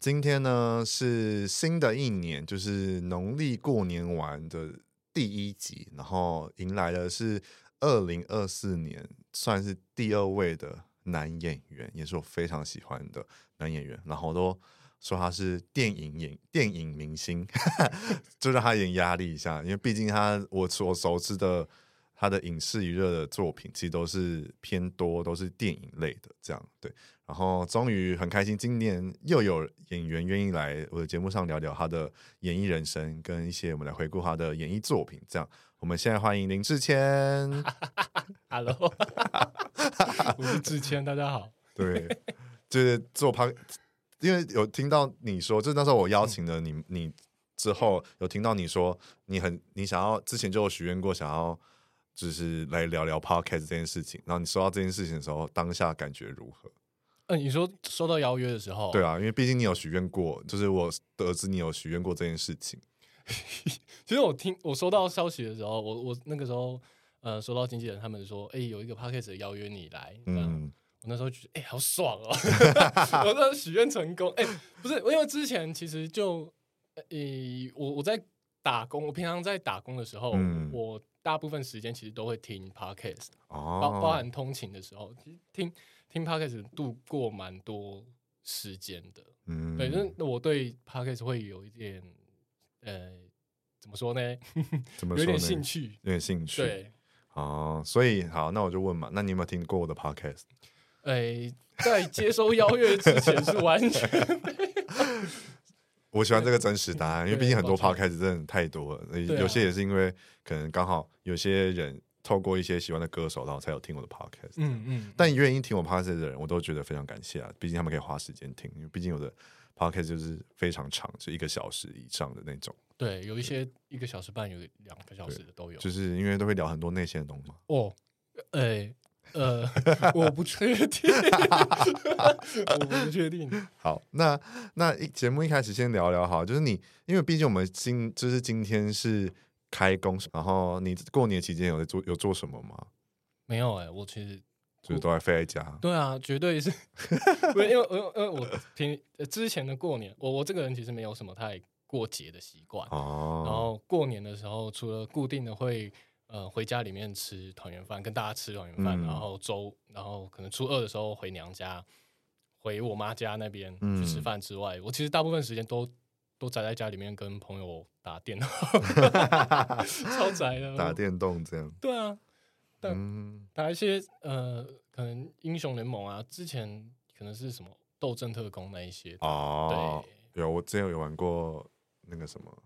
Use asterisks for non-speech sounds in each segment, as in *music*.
今天呢是新的一年，就是农历过年完的第一集，然后迎来的是二零二四年，算是第二位的男演员，也是我非常喜欢的男演员，然后都。说他是电影演电影明星，*laughs* 就让他演压力一下，因为毕竟他我所熟知的他的影视娱乐的作品，其实都是偏多都是电影类的这样对。然后终于很开心，今年又有演员愿意来我的节目上聊聊他的演艺人生，跟一些我们来回顾他的演艺作品。这样，我们现在欢迎林志谦。*laughs* Hello，*laughs* 我是志谦，大家好。对，就是做拍。因为有听到你说，就是那时候我邀请了你，你之后有听到你说，你很你想要之前就有许愿过，想要就是来聊聊 podcast 这件事情。然后你收到这件事情的时候，当下感觉如何？嗯、呃，你说收到邀约的时候，对啊，因为毕竟你有许愿过，就是我得知你有许愿过这件事情。*laughs* 其实我听我收到消息的时候，我我那个时候呃收到经纪人他们说，哎，有一个 podcast 邀约你来，嗯。我那时候觉得，哎、欸，好爽哦！*laughs* 我那许愿成功，哎、欸，不是，因为之前其实就，呃、欸，我我在打工，我平常在打工的时候，嗯、我大部分时间其实都会听 podcast，哦，包包含通勤的时候，其实听听 podcast 度过蛮多时间的，嗯，对，那我对 podcast 会有一点，呃，怎么说呢？怎么说？有点兴趣，有点兴趣，对，哦，所以好，那我就问嘛，那你有没有听过我的 podcast？哎、欸，在接收邀约之前是完全。我喜欢这个真实答案，因为毕竟很多 podcast 真的太多了，有些也是因为可能刚好有些人透过一些喜欢的歌手，然后才有听我的 podcast。嗯嗯。但愿意听我 podcast 的人，我都觉得非常感谢啊！毕竟他们可以花时间听，因为毕竟有的 podcast 就是非常长，就一个小时以上的那种。对，有一些一个小时半，有两个小时的都有。就是因为都会聊很多内线的东西嘛。哦，哎、欸。呃，我不确定，我不确定。好，那那一节目一开始先聊聊哈，就是你，因为毕竟我们今就是今天是开工，然后你过年期间有在做有做什么吗？没有哎、欸，我其实就是都在飞在家。对啊，绝对是，因为因为因为我平之前的过年，我我这个人其实没有什么太过节的习惯哦。然后过年的时候，除了固定的会。呃，回家里面吃团圆饭，跟大家吃团圆饭，嗯、然后周，然后可能初二的时候回娘家，回我妈家那边去吃饭之外，嗯、我其实大部分时间都都宅在家里面跟朋友打电脑，*laughs* 超宅的，打电动这样。对啊，但、嗯、打一些呃，可能英雄联盟啊，之前可能是什么斗阵特工那一些哦，对，有我之前有玩过那个什么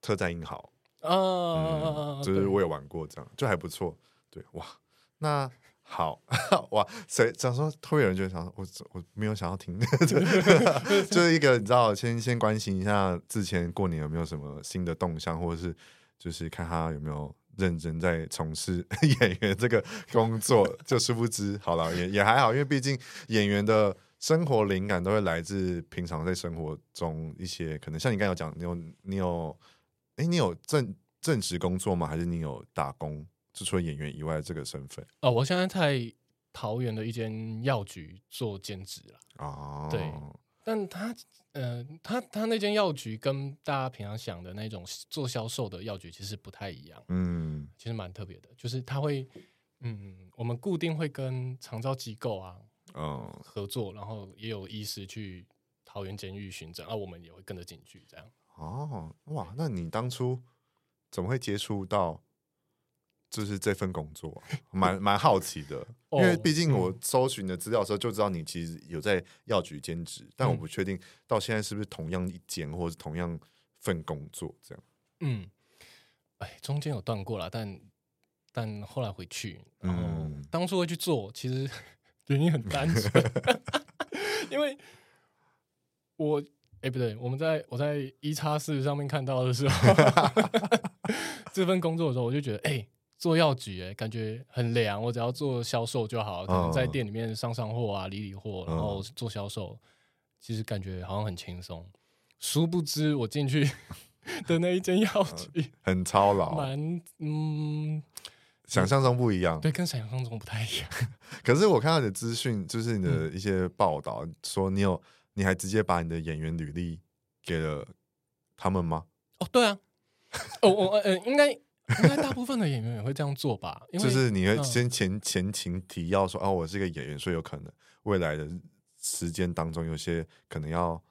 特战英豪。啊、就是我有玩过，这样就还不错。对，哇，那好哇，谁想说会有人就想我我没有想要听，就是一个你知道，先先关心一下之前过年有没有什么新的动向，或者是就是看他有没有认真在从事演员这个工作。就殊不知，好了，也也还好，因为毕竟演员的生活灵感都会来自平常在生活中一些可能，像你刚才有讲，你有你有。哎，你有正正职工作吗？还是你有打工？就除了演员以外的这个身份？哦，我现在在桃园的一间药局做兼职了。哦，对，但他，呃，他他那间药局跟大家平常想的那种做销售的药局其实不太一样。嗯，其实蛮特别的，就是他会，嗯，我们固定会跟长照机构啊，嗯，合作，然后也有医师去桃园监狱巡诊，而、啊、我们也会跟着进去这样。哦，哇，那你当初怎么会接触到就是这份工作？蛮蛮好奇的，*laughs* 因为毕竟我搜寻的资料的时候就知道你其实有在药局兼职，但我不确定到现在是不是同样一间或者是同样份工作这样。嗯，哎，中间有断过了，但但后来回去，然后当初会去做，其实 *laughs* 原因很单纯，*laughs* 因为我哎不对，我们在我在一叉四上面看到的时候，*laughs* 这份工作的时候，我就觉得哎。做药局，哎，感觉很凉。我只要做销售就好，可能在店里面上上货啊，理理货，然后做销售，其实感觉好像很轻松。殊不知我进去 *laughs* 的那一间药局很操劳，蛮嗯，想象中不一样。对，跟想象中不太一样。*laughs* 可是我看到你的资讯，就是你的一些报道，说你有，你还直接把你的演员履历给了他们吗？哦，对啊，哦，我呃，应该。应该大部分的演员也会这样做吧？*laughs* 就是你会先前前情提要说，哦，我是一个演员，所以有可能未来的时间当中，有些可能要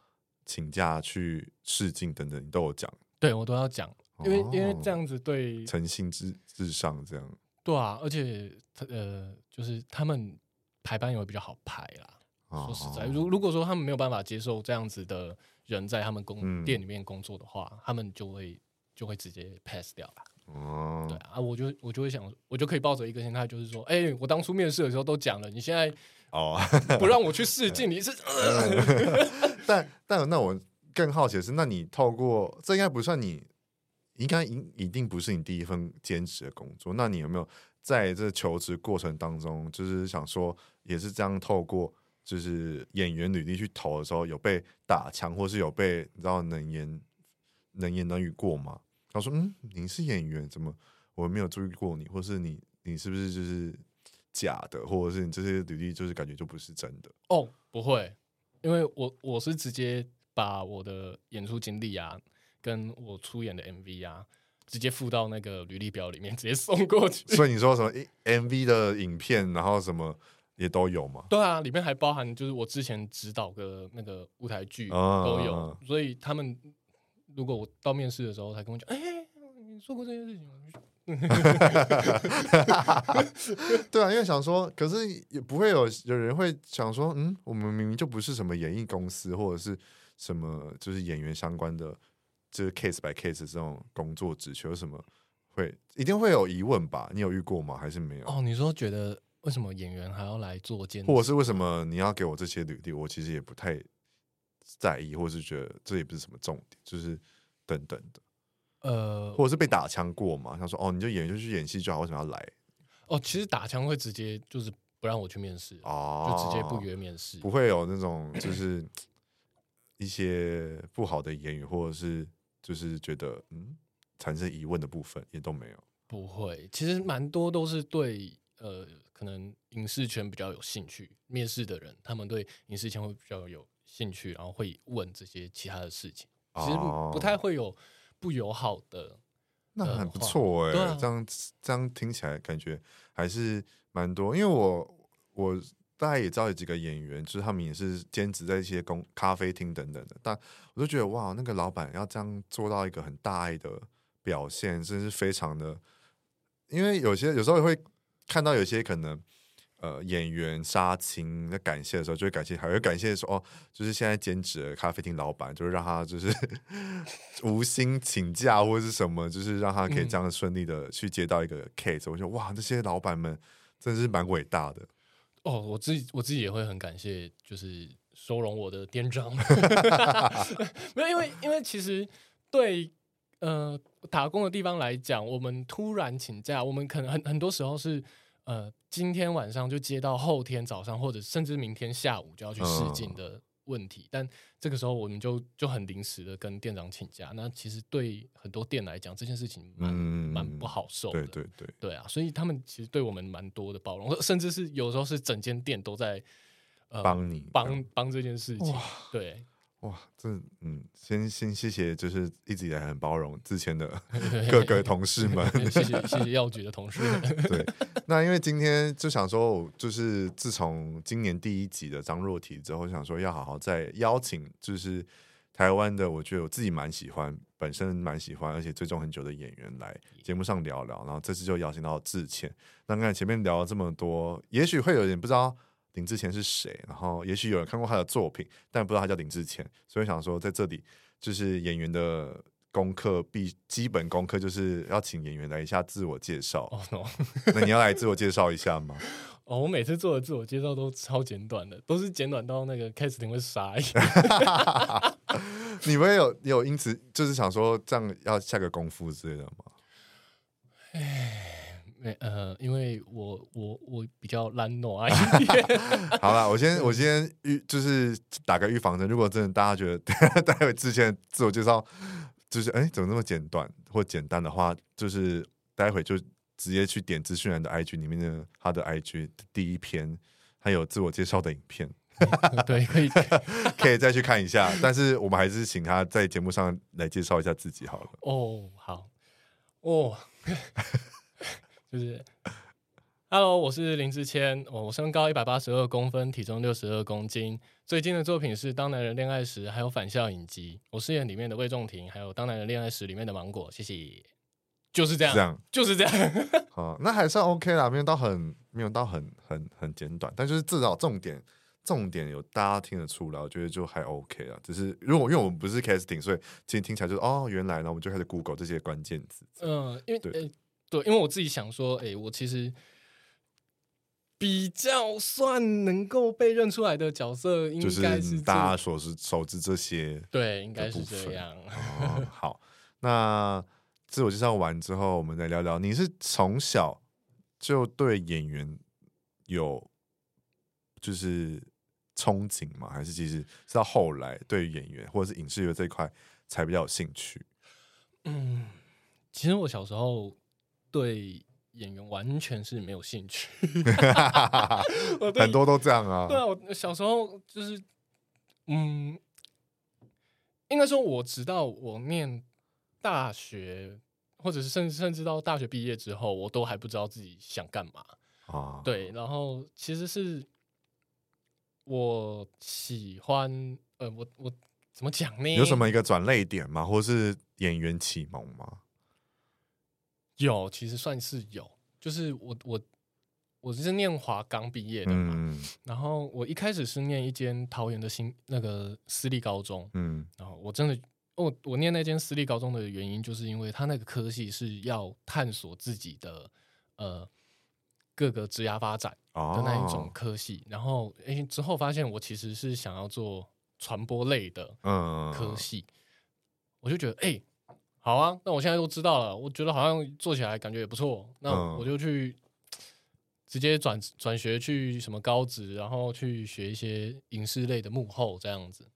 请假去试镜等等，你都有讲。对，我都要讲，因为、哦、因为这样子对诚信至至上，这样。对啊，而且呃，就是他们排班也会比较好排啦。哦、说实在，如如果说他们没有办法接受这样子的人在他们工、嗯、店里面工作的话，他们就会就会直接 pass 掉了。哦，对啊，我就我就会想，我就可以抱着一个心态，就是说，哎、欸，我当初面试的时候都讲了，你现在哦。不让我去试镜，*laughs* 你是，*laughs* 但但那我更好奇的是，那你透过这应该不算你，应该一一定不是你第一份兼职的工作，那你有没有在这求职过程当中，就是想说，也是这样透过就是演员履历去投的时候，有被打枪，或是有被你知道能言能言能语过吗？他说：“嗯，你是演员，怎么我没有注意过你？或是你，你是不是就是假的？或者是你这些履历就是感觉就不是真的？”哦，不会，因为我我是直接把我的演出经历啊，跟我出演的 MV 啊，直接附到那个履历表里面，直接送过去。所以你说什么 MV 的影片，然后什么也都有嘛？对啊，里面还包含就是我之前指导的那个舞台剧都有，啊、所以他们。如果我到面试的时候，他跟我讲：“哎、欸，你做过这件事情吗？” *laughs* 对啊，因为想说，可是也不会有有人会想说：“嗯，我们明明就不是什么演艺公司，或者是什么就是演员相关的，就是 case by case 这种工作职缺，什么会一定会有疑问吧？你有遇过吗？还是没有？哦，你说觉得为什么演员还要来做兼职，或者是为什么你要给我这些履历？我其实也不太。在意，或是觉得这也不是什么重点，就是等等的，呃，或者是被打枪过嘛？他说：“哦，你就演就去演戏就好，为什么要来？”哦，其实打枪会直接就是不让我去面试，哦，就直接不约面试，不会有那种就是一些不好的言语，或者是就是觉得嗯产生疑问的部分也都没有，不会。其实蛮多都是对呃，可能影视圈比较有兴趣面试的人，他们对影视圈会比较有。兴趣，然后会问这些其他的事情，其实不，不太会有不友好的，那很不错哎、欸啊，这样这样听起来感觉还是蛮多。因为我我大家也知道有几个演员，就是他们也是兼职在一些公咖啡厅等等的，但我就觉得哇，那个老板要这样做到一个很大爱的表现，真是非常的。因为有些有时候也会看到有些可能。呃，演员杀青在感谢的时候，就会感谢，还会感谢说哦，就是现在兼职的咖啡厅老板，就是让他就是 *laughs* 无心请假或者是什么，就是让他可以这样顺利的去接到一个 case，我觉得哇，这些老板们真的是蛮伟大的。哦，我自己我自己也会很感谢，就是收容我的店长。*laughs* 没有，因为因为其实对呃打工的地方来讲，我们突然请假，我们可能很很多时候是。呃，今天晚上就接到后天早上，或者甚至明天下午就要去试镜的问题，嗯，但这个时候我们就就很临时的跟店长请假。那其实对很多店来讲，这件事情蛮蛮，嗯、不好受的。对对对，对啊，所以他们其实对我们蛮多的包容，甚至是有时候是整间店都在帮，呃、你帮帮这件事情。对。哇，这嗯，先先谢谢，就是一直以来很包容之前的 *laughs* 各个同事们，*laughs* 谢谢谢谢药局的同事们。对，那因为今天就想说，就是自从今年第一集的张若缇之后，想说要好好再邀请，就是台湾的，我觉得我自己蛮喜欢，本身蛮喜欢，而且追踪很久的演员来节目上聊聊。然后这次就邀请到智谦。那刚才前面聊了这么多，也许会有点不知道。林志谦是谁？然后也许有人看过他的作品，但不知道他叫林志谦，所以想说在这里就是演员的功课必基本功课就是要请演员来一下自我介绍。哦，oh, no. 那你要来自我介绍一下吗？*laughs* 哦，oh, 我每次做的自我介绍都超简短的，都是简短到那个 casting 会傻眼。*laughs* 你们有有因此就是想说这样要下个功夫之类的吗？哎，没呃，因为我我我比较懒惰啊。*laughs* 好了，我先 *laughs* 我先预就是打个预防针，如果真的大家觉得 *laughs* 待会之前自我介绍就是哎怎么那么简短或简单的话，就是待会就。直接去点资讯栏的 IG 里面的他的 IG 的第一篇，还有自我介绍的影片，对，可以可以再去看一下。但是我们还是请他在节目上来介绍一下自己好了。哦，好，哦，就是，Hello，我是林志谦，我身高一百八十二公分，体重六十二公斤。最近的作品是《当男人恋爱时》，还有《反校影集》，我饰演里面的魏仲廷，还有《当男人恋爱时》里面的芒果。谢谢。就是这样，这样就是这样。好，那还算 OK 啦，没有到很没有到很很很简短，但就是至少重点重点有大家听得出来，我觉得就还 OK 啊。只是如果因为我们不是 casting，所以其实听起来就是哦，原来呢，我们就开始 Google 这些关键字。嗯，因为对、因为我自己想说，哎、欸，我其实比较算能够被认出来的角色，应该是大家所是熟知这些，对，应该是这样。哦、*laughs* 好，那。自我介绍完之后，我们再聊聊。你是从小就对演员有就是憧憬吗？还是其实是到后来对演员或者是影视业这一块才比较有兴趣？嗯，其实我小时候对演员完全是没有兴趣，*laughs* 很多都这样啊。对啊，我小时候就是，嗯，应该说，我直到我念。大学，或者是甚至甚至到大学毕业之后，我都还不知道自己想干嘛啊。对，然后其实是我喜欢，呃，我我怎么讲呢？有什么一个转泪点吗？或是演员启蒙吗？有，其实算是有。就是我我我是念华刚毕业的嘛，嗯、然后我一开始是念一间桃园的新那个私立高中，嗯，然后我真的。我我念那间私立高中的原因，就是因为他那个科系是要探索自己的呃各个职涯发展的那一种科系，哦、然后诶、欸、之后发现我其实是想要做传播类的科系，嗯、我就觉得哎、欸、好啊，那我现在都知道了，我觉得好像做起来感觉也不错，那我就去直接转转学去什么高职，然后去学一些影视类的幕后这样子，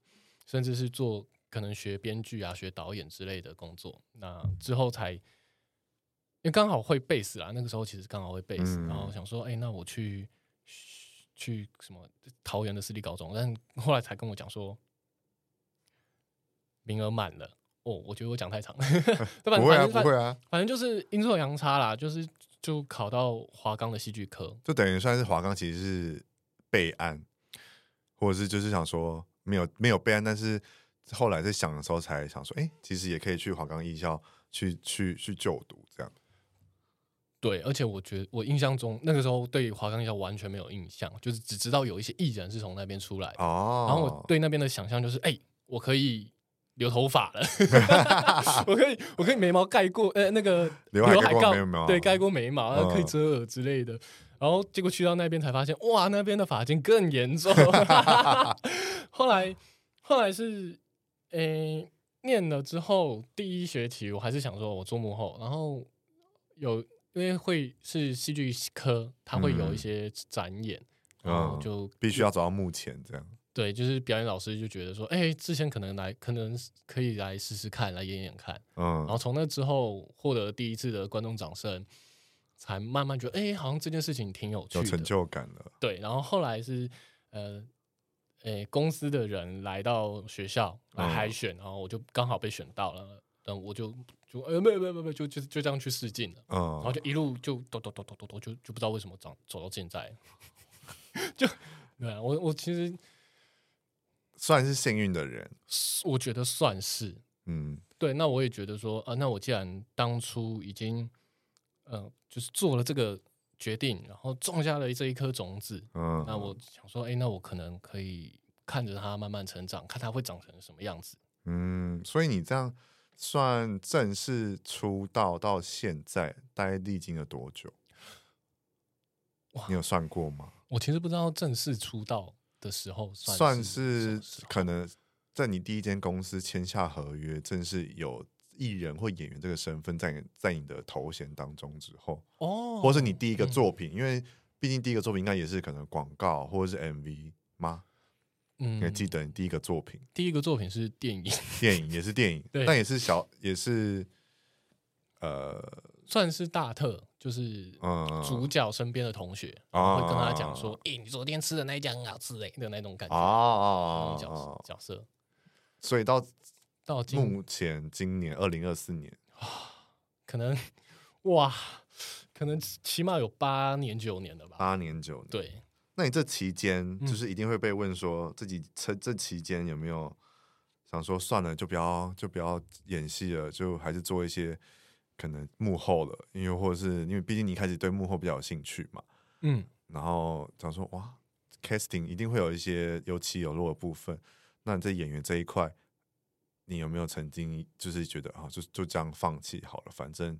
甚至是做。可能学编剧啊，学导演之类的工作，那之后才，因为刚好会贝斯啊，那个时候其实刚好会贝斯，嗯、然后想说，哎、欸，那我去去什么桃园的私立高中，但后来才跟我讲说，名额满了。哦，我觉得我讲太长了，*laughs* 不会啊，不会啊，反正就是阴错阳差啦，就是就考到华冈的戏剧科，就等于算是华冈其实是备案，或者是就是想说没有没有备案，但是。后来在想的时候，才想说，哎、欸，其实也可以去华冈艺校去去去就读这样。对，而且我觉得我印象中那个时候对华冈艺校完全没有印象，就是只知道有一些艺人是从那边出来哦。然后我对那边的想象就是，哎、欸，我可以留头发了，*laughs* 我可以我可以眉毛盖过，呃，那个刘海盖对，盖过眉毛，然后可以遮耳之类的。嗯、然后结果去到那边才发现，哇，那边的发型更严重。*laughs* 后来后来是。诶、欸，念了之后，第一学期我还是想说，我做幕后，然后有因为会是戏剧科，它会有一些展演，嗯、然后就、嗯、必须要走到幕前这样。对，就是表演老师就觉得说，哎、欸，之前可能来，可能可以来试试看，来演演看。嗯，然后从那之后获得第一次的观众掌声，才慢慢觉得，哎、欸，好像这件事情挺有趣的，有成就感的。对，然后后来是呃。诶、欸，公司的人来到学校来海选，嗯、然后我就刚好被选到了，嗯，我就就呃，没有没有没有，就就就这样去试镜了，嗯，然后就一路就抖抖抖抖抖抖，就就不知道为什么走走到现在，*laughs* 就对啊，我我其实算是幸运的人，我觉得算是，嗯，对，那我也觉得说啊，那我既然当初已经，嗯、呃，就是做了这个。决定，然后种下了这一颗种子。嗯，那我想说，哎，那我可能可以看着它慢慢成长，看它会长成什么样子。嗯，所以你这样算正式出道到现在，大概历经了多久？你有算过吗？我其实不知道正式出道的时候算，算是可能在你第一间公司签下合约，正式有艺人或演员这个身份在在你的头衔当中之后，哦，或是你第一个作品，嗯、因为毕竟第一个作品应该也是可能广告或者是 MV 吗？嗯，你还记得你第一个作品？第一个作品是电影，*laughs* 电影也是电影，对，但也是小，也是呃。算是大特，就是主角身边的同学，嗯、会跟他讲说：“诶、欸，你昨天吃的那一家很好吃诶的那种感觉。”哦，角色角色。所以到到目前今年二零二四年啊，*sighs* 可能哇，可能起码有八年九年了吧？八年九年。对，那你这期间就是一定会被问说，自己这这期间有没有想说算了，就不要就不要演戏了，就还是做一些。可能幕后了，因为或者是因为毕竟你一开始对幕后比较有兴趣嘛，嗯，然后想说哇，casting 一定会有一些有起有落的部分。那你在演员这一块，你有没有曾经就是觉得啊，就就这样放弃好了？反正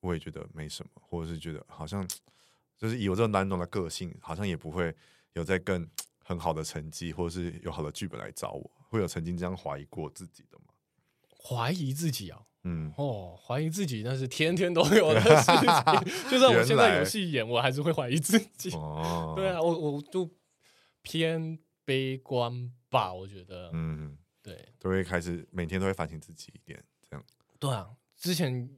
我也觉得没什么，或者是觉得好像就是以我这种难懂的个性，好像也不会有在更很好的成绩，或者是有好的剧本来找我，会有曾经这样怀疑过自己的吗？怀疑自己啊？嗯哦，怀疑自己那是天天都有的事情。*laughs* 就算我现在有戏演，我还是会怀疑自己。*laughs* 哦，对啊，我我就偏悲观吧，我觉得。嗯，对，都会开始每天都会反省自己一点，这样。对啊，之前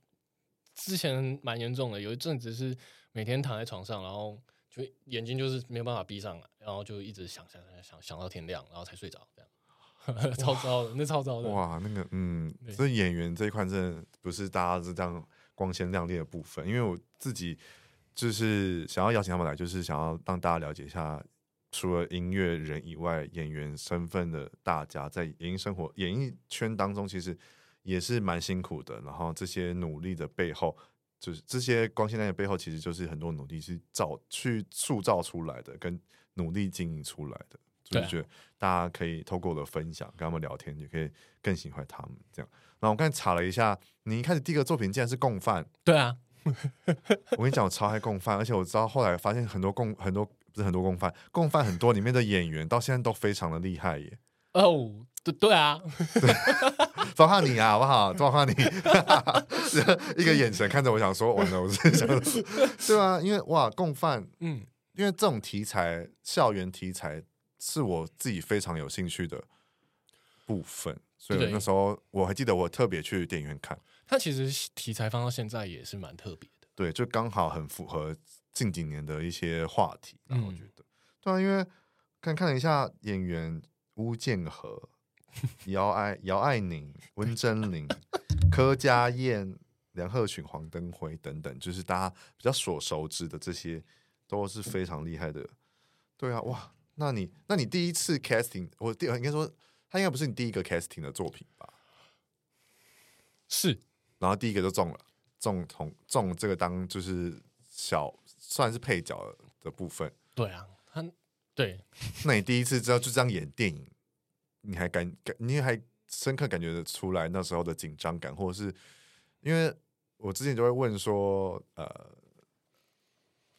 之前蛮严重的，有一阵子是每天躺在床上，然后就眼睛就是没有办法闭上来，然后就一直想想想想想到天亮，然后才睡着，这样。*laughs* 超糟的，那超糟的。哇，那个，嗯，所以演员这一块真的不是大家是这样光鲜亮丽的部分。因为我自己就是想要邀请他们来，就是想要让大家了解一下，除了音乐人以外，演员身份的大家在演艺生活、演艺圈当中，其实也是蛮辛苦的。然后这些努力的背后，就是这些光鲜亮丽的背后，其实就是很多努力是造去塑造出来的，跟努力经营出来的。就觉得大家可以透过我的分享跟他们聊天，也可以更喜欢他们这样。然后我刚才查了一下，你一开始第一个作品竟然是共犯。对啊，*laughs* 我跟你讲，我超爱共犯，而且我知道后来发现很多共很多不是很多共犯，共犯很多里面的演员到现在都非常的厉害耶。哦，对对啊，*laughs* 包括你啊，好不好？包括你，*laughs* 一个眼神看着我，想说完了，我是想说，对啊，因为哇，共犯，嗯，因为这种题材，校园题材。是我自己非常有兴趣的部分，所以那时候我还记得我特别去电影院看。它其实题材放到现在也是蛮特别的，对，就刚好很符合近几年的一些话题。然后我觉得，嗯、对啊，因为看看了一下演员邬建和、姚爱、姚爱宁、温贞菱、柯佳燕、梁鹤群、黄登辉等等，就是大家比较所熟知的这些，都是非常厉害的。对啊，哇！那你，那你第一次 casting，我第应该说，他应该不是你第一个 casting 的作品吧？是，然后第一个就中了，中同中这个当就是小算是配角的部分。对啊，他对。那你第一次知道就这样演电影，你还感感，你还深刻感觉得出来那时候的紧张感，或者是因为我之前就会问说，呃。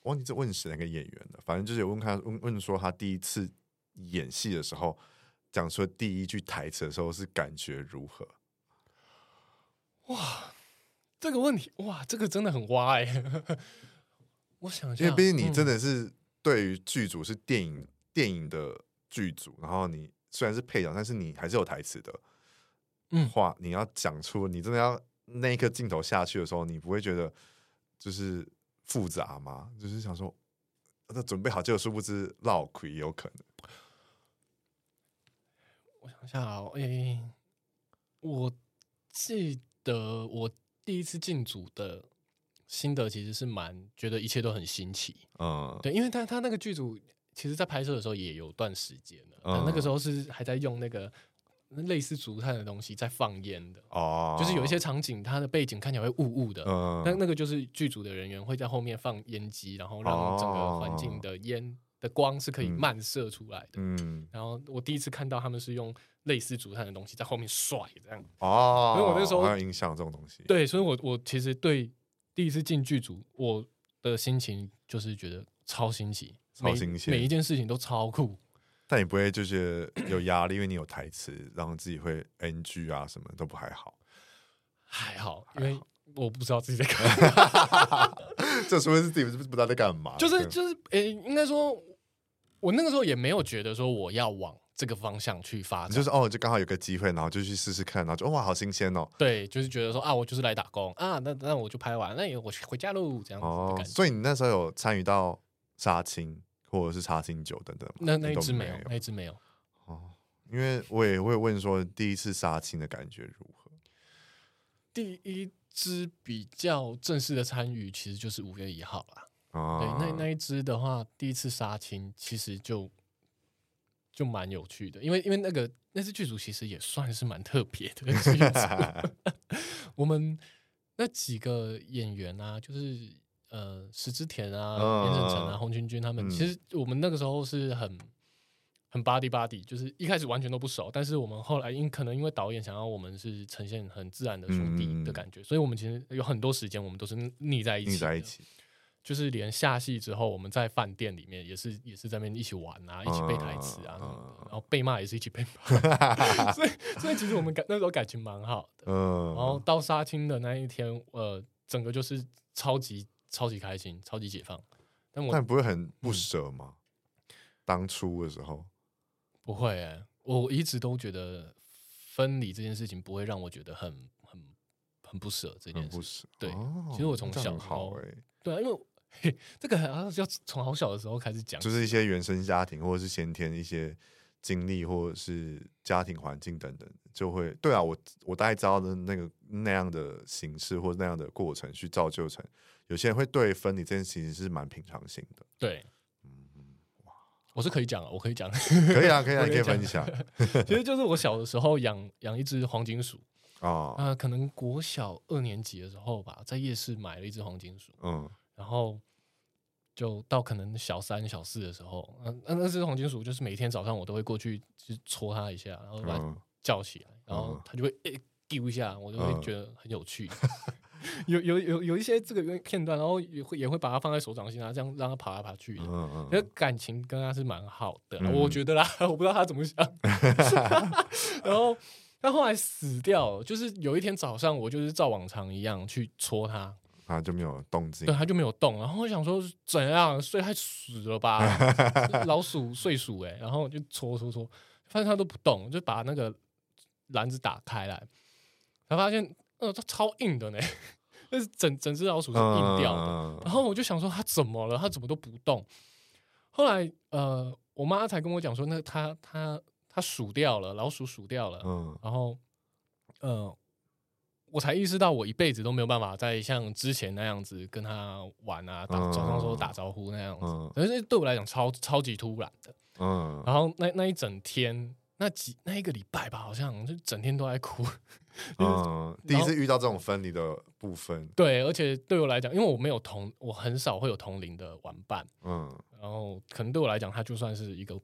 忘记这问是哪个演员了，反正就是有问他问问说他第一次演戏的时候，讲出第一句台词的时候是感觉如何？哇，这个问题哇，这个真的很挖哎、欸！*laughs* 我想一下，因为毕竟你真的是对于剧组是电影、嗯、电影的剧组，然后你虽然是配角，但是你还是有台词的。嗯，话你要讲出，你真的要那一刻镜头下去的时候，你不会觉得就是。复杂吗？就是想说，那准备好，结果殊不知绕亏也有可能。我想一下啊，诶、欸，我记得我第一次进组的心得其实是蛮觉得一切都很新奇。嗯，对，因为他他那个剧组其实，在拍摄的时候也有段时间了，嗯、那个时候是还在用那个。类似竹炭的东西在放烟的哦，就是有一些场景，它的背景看起来会雾雾的，嗯，那那个就是剧组的人员会在后面放烟机，然后让整个环境的烟的光是可以漫射出来的。嗯，然后我第一次看到他们是用类似竹炭的东西在后面甩这样。哦，所以我那时候还有印象这种东西。对，所以我我其实对第一次进剧组，我的心情就是觉得超新奇，超新鲜，每一件事情都超酷。但你不会就觉得 *coughs* 有压力，因为你有台词，然后自己会 NG 啊，什么都不还好。还好，因为我不知道自己在干嘛。*laughs* 这说明是自己不知道在干嘛。就是就是，诶、欸，应该说，我那个时候也没有觉得说我要往这个方向去发展。就是哦，就刚好有个机会，然后就去试试看，然后就哇，好新鲜哦。对，就是觉得说啊，我就是来打工啊，那那我就拍完，那我回家喽，这样子。哦，所以你那时候有参与到杀青或者是茶清酒等等？那那一支没有，那一支没有。哦，因为我也会问说，第一次杀青的感觉如何？第一支比较正式的参与，其实就是五月一号啦。啊、对，那那一支的话，第一次杀青，其实就就蛮有趣的，因为因为那个那支剧组其实也算是蛮特别的。*laughs* *laughs* 我们那几个演员啊，就是呃石之田啊、严正成啊、洪群军他们，嗯、其实我们那个时候是很。很 body body，就是一开始完全都不熟，但是我们后来因可能因为导演想要我们是呈现很自然的兄弟的感觉，嗯、所以我们其实有很多时间我们都是腻在一起，腻在一起，就是连下戏之后，我们在饭店里面也是也是在那边一起玩啊，一起背台词啊，嗯、*laughs* 然后被骂也是一起被骂，*laughs* 所以所以其实我们感那时候感情蛮好的，嗯，然后到杀青的那一天，呃，整个就是超级超级开心，超级解放，但我但不会很不舍吗？嗯、当初的时候。不会、欸，我一直都觉得分离这件事情不会让我觉得很很很不舍。这件事不舍，对，哦、其实我从小好哎，对啊，因为嘿 *laughs* 这个好像要从好小的时候开始讲，就是一些原生家庭或者是先天一些经历，或者是家庭环境等等，就会对啊，我我大概知道的那个那样的形式或者那样的过程去造就成，有些人会对分离这件事情是蛮平常心的，对。我是可以讲啊，我可以讲，*laughs* 可以啊，可以啊，你可以分享。*laughs* 其实就是我小的时候养养一只黄金鼠啊，呃，可能国小二年级的时候吧，在夜市买了一只黄金鼠，嗯，然后就到可能小三小四的时候，嗯，那只黄金鼠就是每天早上我都会过去去戳它一下，然后把它叫起来，然后它就会诶丢一下，我就会觉得很有趣。*laughs* *laughs* 有有有有一些这个片段，然后也会也会把它放在手掌心啊，这样让它爬来爬去的。嗯嗯，感情跟他是蛮好的，嗯、我觉得啦，我不知道他怎么想。*laughs* *laughs* 然后他后来死掉，就是有一天早上，我就是照往常一样去戳他，他就没有动静，对，他就没有动。然后我想说怎样睡太死了吧，老鼠睡鼠哎，然后就戳戳戳，发现他都不动，就把那个篮子打开来，才发现。呃，它超硬的呢，那是整整只老鼠是硬掉的。嗯、然后我就想说，它怎么了？它怎么都不动？后来，呃，我妈才跟我讲说，那它它它数掉了，老鼠数掉了。嗯，然后，呃，我才意识到，我一辈子都没有办法再像之前那样子跟它玩啊，打早上时候打招呼那样子。可、嗯、是对我来讲，超超级突然的。嗯，然后那那一整天。那几那一个礼拜吧，好像就整天都在哭。嗯，第一次遇到这种分离的部分。对，而且对我来讲，因为我没有同，我很少会有同龄的玩伴。嗯，然后可能对我来讲，他就算是一个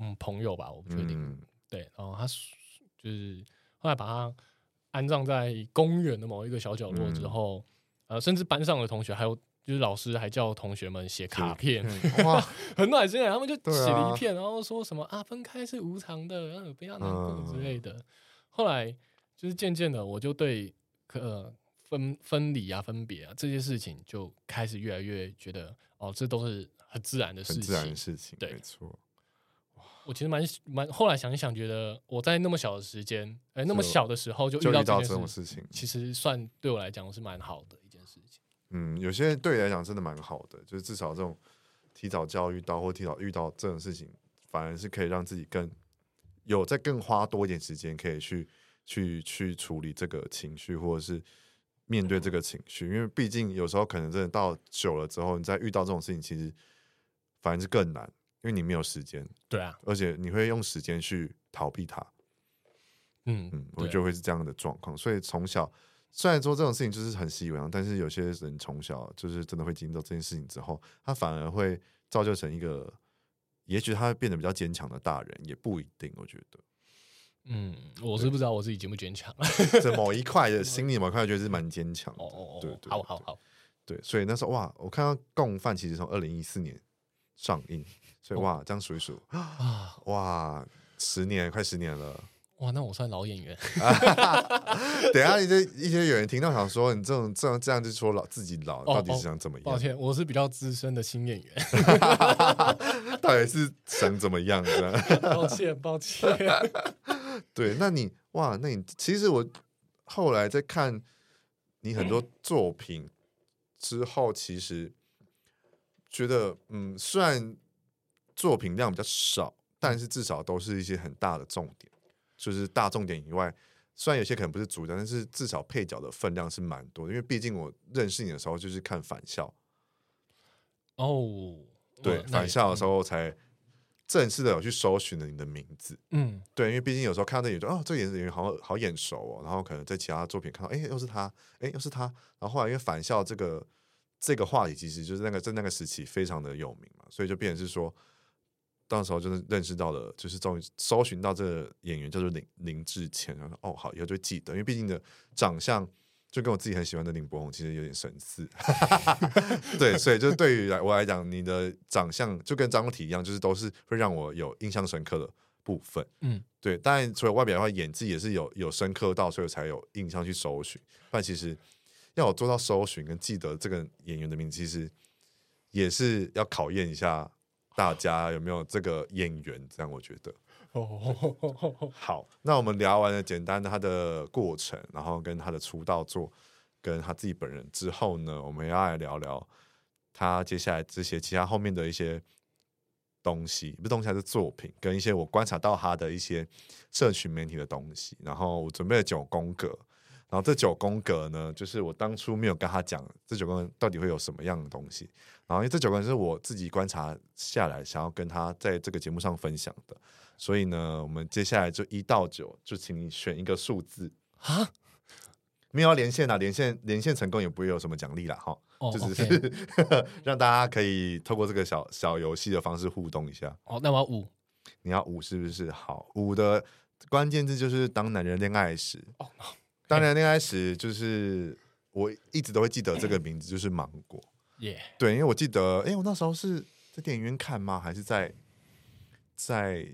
嗯朋友吧，我不确定。嗯、对，然后他就是后来把他安葬在公园的某一个小角落之后，嗯、呃，甚至班上的同学还有。就是老师还叫同学们写卡片，哇，*laughs* 很暖心啊！他们就写了一片，然后说什么啊，分开是无常的，然后不要难过之类的。后来就是渐渐的，我就对呃分分离啊、分别啊这些事情，就开始越来越觉得哦，这都是很自然的事情，自然的事情，对，没错。我其实蛮蛮后来想一想，觉得我在那么小的时间，哎，那么小的时候就遇到这种事情，其实算对我来讲是蛮好的一件事情。嗯，有些对你来讲真的蛮好的，就是至少这种提早教育到或提早遇到这种事情，反而是可以让自己更有再更花多一点时间，可以去去去处理这个情绪，或者是面对这个情绪。因为毕竟有时候可能真的到久了之后，你再遇到这种事情，其实反而是更难，因为你没有时间。对啊，而且你会用时间去逃避它。嗯嗯，我觉得会是这样的状况，所以从小。虽然说这种事情就是很习以为常，但是有些人从小就是真的会经历到这件事情之后，他反而会造就成一个也许他会变得比较坚强的大人，也不一定。我觉得，嗯，我是不知道我自己坚不坚强。*laughs* 这某一块的 *laughs* 心里某一块，觉得是蛮坚强的。哦哦哦，对对，好好好，对，所以那时候哇，我看到《共犯》其实从二零一四年上映，所以哇，这样数一数啊，哇，十年快十年了。哇，那我算老演员。*laughs* *laughs* 等下一些一些演员听到想说，你这种这样这样就说老自己老，到底是想怎么样？抱歉，我是比较资深的新演员。*laughs* 到底是想怎么样？抱歉，抱歉。对，那你哇，那你其实我后来在看你很多作品之后，其实觉得嗯，虽然作品量比较少，但是至少都是一些很大的重点。就是大重点以外，虽然有些可能不是主角，但是至少配角的分量是蛮多的。因为毕竟我认识你的时候就是看返校，哦，对，返校的时候才正式的有去搜寻了你的名字。嗯，对，因为毕竟有时候看到这演员，哦，这个演员好好眼熟哦。然后可能在其他作品看到，哎，又是他，哎，又是他。然后后来因为返校这个这个话题，其实就是那个在那个时期非常的有名嘛，所以就变成是说。到时候就是认识到了，就是终于搜寻到这个演员叫做林林志谦，然后说哦好，以后就会记得，因为毕竟的长相就跟我自己很喜欢的林柏宏其实有点神似，*laughs* *laughs* 对，所以就对于来我来讲，你的长相就跟张体一样，就是都是会让我有印象深刻的部分，嗯，对。当然除了外表的话，演技也是有有深刻到，所以才有印象去搜寻。但其实要我做到搜寻跟记得这个演员的名字，其实也是要考验一下。大家有没有这个演员？这样我觉得。哦 *laughs* 好，那我们聊完了简单的他的过程，然后跟他的出道作，跟他自己本人之后呢，我们要来聊聊他接下来这些其他后面的一些东西，不是东西，还是作品，跟一些我观察到他的一些社群媒体的东西。然后我准备了九宫格，然后这九宫格呢，就是我当初没有跟他讲这九宫格到底会有什么样的东西。然后，因为这九个人是我自己观察下来，想要跟他在这个节目上分享的，所以呢，我们接下来就一到九，就请你选一个数字啊，*laughs* 没有要连线啊，连线连线成功也不会有什么奖励啦。哈，哦、就只是 *laughs* 让大家可以透过这个小小游戏的方式互动一下。哦，那我要五，你要五是不是？好，五的关键字就是当男人恋爱时。哦，当男人恋爱时就是我一直都会记得这个名字，就是芒果。对，因为我记得，哎，我那时候是在电影院看吗？还是在在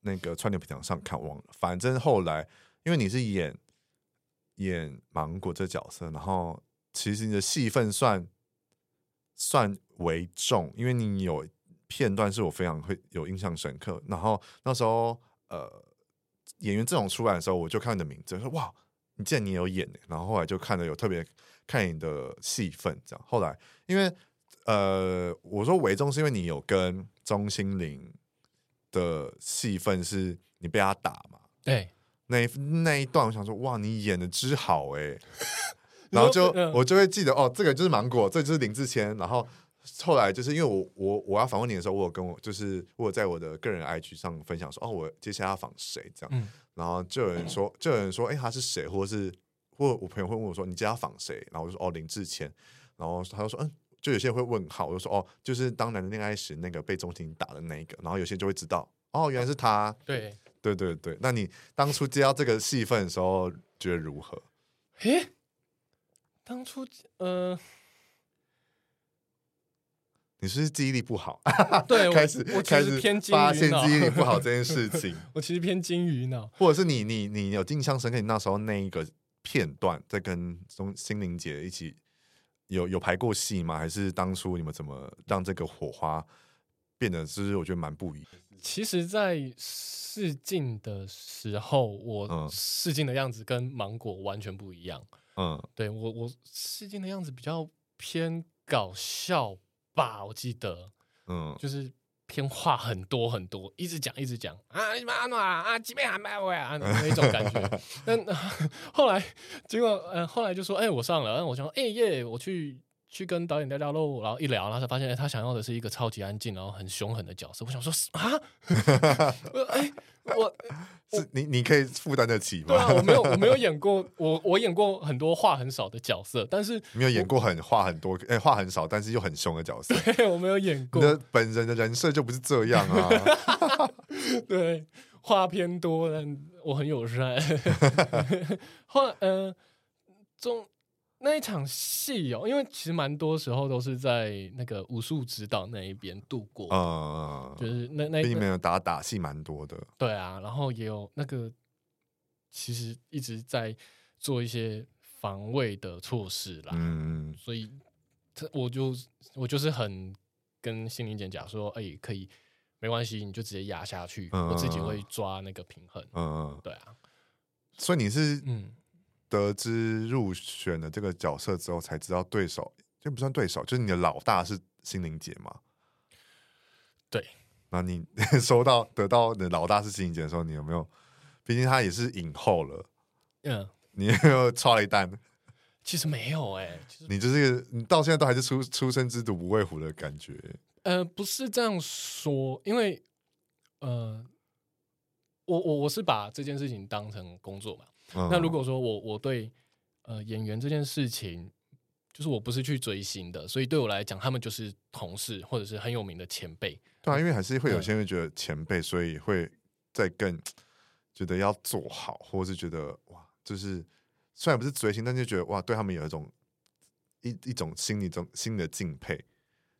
那个串流平台上看？忘了。反正后来，因为你是演演芒果这角色，然后其实你的戏份算算为重，因为你有片段是我非常会有印象深刻。然后那时候，呃，演员阵容出来的时候，我就看你的名字，说哇，你见你有演，然后后来就看的有特别。看你的戏份，这样。后来，因为呃，我说韦中是因为你有跟钟心凌的戏份是你被他打嘛？对，那那一段我想说，哇，你演的之好哎、欸，*laughs* 然后就我就会记得哦，这个就是芒果，这个、就是林志谦。然后后来就是因为我我我要访问你的时候，我有跟我就是我有在我的个人 IG 上分享说，哦，我接下来要访谁这样，嗯、然后就有人说，就有人说，哎，他是谁，或者是。或我朋友会问我说：“你家访谁？”然后我就说：“哦，林志谦。”然后他就说：“嗯，就有些人会问号。”我就说：“哦，就是当男人恋爱时那个被钟婷打的那一个。”然后有些人就会知道：“哦，原来是他。”对，对对对。那你当初接到这个戏份的时候，觉得如何？诶，当初呃，你是不是记忆力不好？对，*laughs* 开始我开始偏发现记忆力不好这件 *laughs* 事情。我其实偏金鱼脑，或者是你你你有印象深刻？你那时候那一个。片段在跟钟心灵姐一起有有排过戏吗？还是当初你们怎么让这个火花变得是我觉得蛮不一样？其实，在试镜的时候，我试镜的样子跟芒果完全不一样。嗯，对我我试镜的样子比较偏搞笑吧，我记得，嗯，就是。偏话很多很多，一直讲一直讲啊，你妈啊啊，几遍喊麦我呀？那种感觉。*laughs* 但 *laughs* 后来结果，呃，后来就说，哎、欸，我上了。然后我想说，哎、欸、耶，我去去跟导演聊聊喽。然后一聊，然后才发现，哎、欸，他想要的是一个超级安静，然后很凶狠的角色。我想说啊，*laughs* 哎、欸，我 *laughs* 是你你可以负担得起吗？对啊，我没有我没有演过，我我演过很多话很少的角色，但是 *laughs* 没有演过很话很多，哎、欸，话很少但是又很凶的角色。对，我没有演过。你的本人的人设就不是这样啊。*laughs* 对，话偏多，但我很友善。话嗯、呃，中。那一场戏哦，因为其实蛮多时候都是在那个武术指导那一边度过，嗯，就是那那里面有打打戏蛮多的，对啊，然后也有那个其实一直在做一些防卫的措施啦，嗯，所以他我就我就是很跟心灵姐讲说，哎、欸，可以没关系，你就直接压下去，嗯，我自己会抓那个平衡，嗯，对啊，所以你是嗯。得知入选了这个角色之后，才知道对手就不算对手，就是你的老大是心灵姐嘛？对。那你 *laughs* 收到得到你的老大是心灵姐的时候，你有没有？毕竟他也是影后了，嗯，你有没有剉了一单？其实没有哎、欸，你就是你到现在都还是出出生之犊不畏虎的感觉。呃，不是这样说，因为呃，我我我是把这件事情当成工作嘛。嗯、那如果说我我对呃演员这件事情，就是我不是去追星的，所以对我来讲，他们就是同事或者是很有名的前辈。对啊，因为还是会有些人觉得前辈，所以会再更觉得要做好，或者是觉得哇，就是虽然不是追星，但就觉得哇，对他们有一种一一种心理中心的敬佩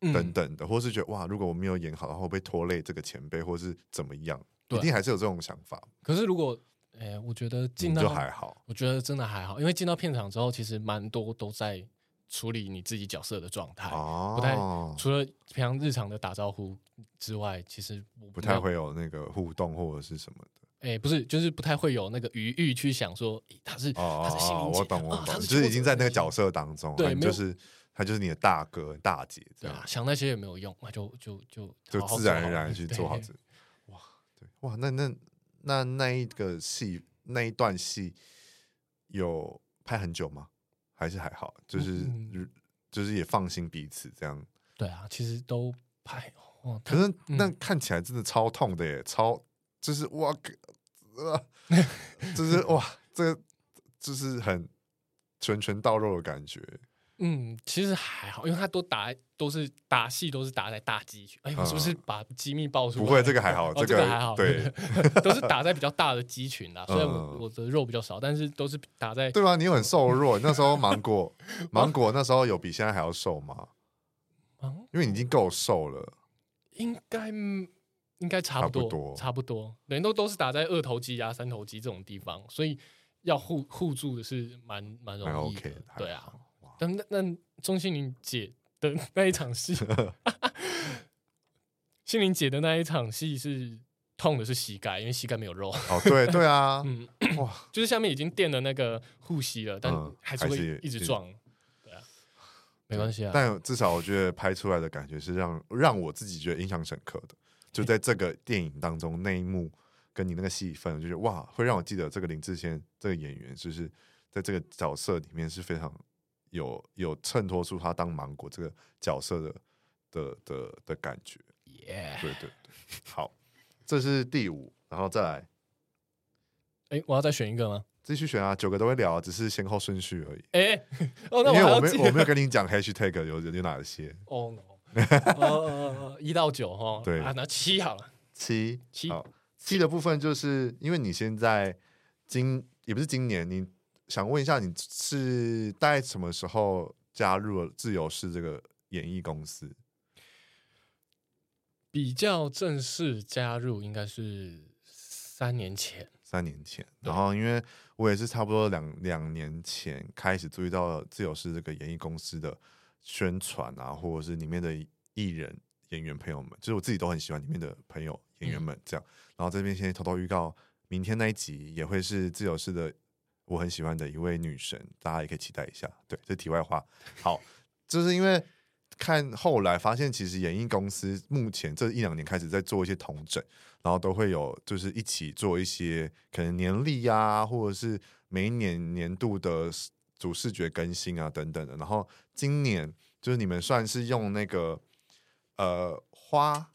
等等的，嗯、或是觉得哇，如果我没有演好，然后会不会拖累这个前辈，或是怎么样，一定还是有这种想法。可是如果哎、欸，我觉得进到、嗯、就还好，我觉得真的还好，因为进到片场之后，其实蛮多都在处理你自己角色的状态，哦、不太除了平常日常的打招呼之外，其实我不太会有那个互动或者是什么的。哎、欸，不是，就是不太会有那个余裕去想说他是、哦、他是心灵姐，我懂我懂，就是已经在那个角色当中，对，就是他就是你的大哥大姐对啊，想那些也没有用，那就就就就自然而然去做好这。哇，对哇，那那。那那一个戏，那一段戏有拍很久吗？还是还好？就是、嗯、就是也放心彼此这样。对啊，其实都拍。可是那看起来真的超痛的耶，嗯、超就是哇，呃，*laughs* 就是哇，这个就是很拳拳到肉的感觉。嗯，其实还好，因为他都打都是打戏，都是打在大肌群。哎，我是不是把机密爆出来？不会，这个还好，这个还好。对，都是打在比较大的肌群啦。*laughs* 虽然我我的肉比较少，但是都是打在。对啊，你有很瘦弱。那时候 *laughs* 芒果，芒果那时候有比现在还要瘦吗？因为你已经够瘦了。应该应该差不多，差不多。人都都是打在二头肌啊、三头肌这种地方，所以要护护住的是蛮蛮容易的。对啊。但那那钟欣凌姐的 *laughs* 那一场戏，*laughs* 心凌姐的那一场戏是痛的是膝盖，因为膝盖没有肉。哦，对对啊，*laughs* 嗯，哇，就是下面已经垫了那个护膝了，但还是会一直撞。对啊，没关系啊。但至少我觉得拍出来的感觉是让让我自己觉得印象深刻的，就在这个电影当中那一幕跟你那个戏份，就是哇，会让我记得这个林志炫这个演员，就是在这个角色里面是非常。有有衬托出他当芒果这个角色的的的的感觉，Yeah. 对对对，好，这是第五，然后再来，哎，我要再选一个吗？继续选啊，九个都会聊啊，只是先后顺序而已。哎，*laughs* 哦，那我因为我没我没有 *laughs* 跟你讲 hashtag 有有哪些？哦，哦，一到九哈，*laughs* 对啊，那七好了，七七好，七的部分就是因为你现在今也不是今年你。想问一下，你是大概什么时候加入了自由式这个演艺公司？比较正式加入应该是三年前。三年前，然后因为我也是差不多两两年前开始注意到自由式这个演艺公司的宣传啊，或者是里面的艺人演员朋友们，就是我自己都很喜欢里面的朋友演员们这样。嗯、然后这边先偷偷预告，明天那一集也会是自由式的。我很喜欢的一位女神，大家也可以期待一下。对，这题外话。好，*laughs* 就是因为看后来发现，其实演艺公司目前这一两年开始在做一些同整，然后都会有就是一起做一些可能年历呀、啊，或者是每一年年度的主视觉更新啊等等的。然后今年就是你们算是用那个呃花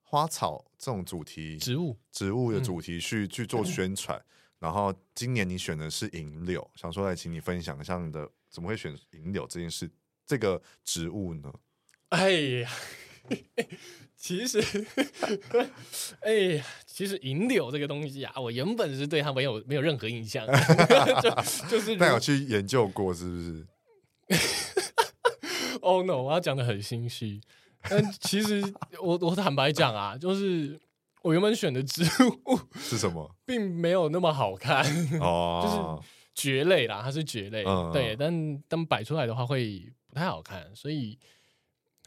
花草这种主题，植物植物的主题去、嗯、去做 *laughs* 宣传。嗯、然后今年你选的是银柳，想说来请你分享一下你的怎么会选银柳这件事，这个植物呢？哎呀。*laughs* 其实，*laughs* 哎呀，其实银柳这个东西啊，我原本是对它没有没有任何印象，*laughs* 就就是但有去研究过，是不是？Oh no！我要讲的很心虚，但其实我我坦白讲啊，就是我原本选的植物 *laughs* 是什么，*laughs* 并没有那么好看哦，就是蕨类啦，它是蕨类，嗯、对，但但摆出来的话会不太好看，所以。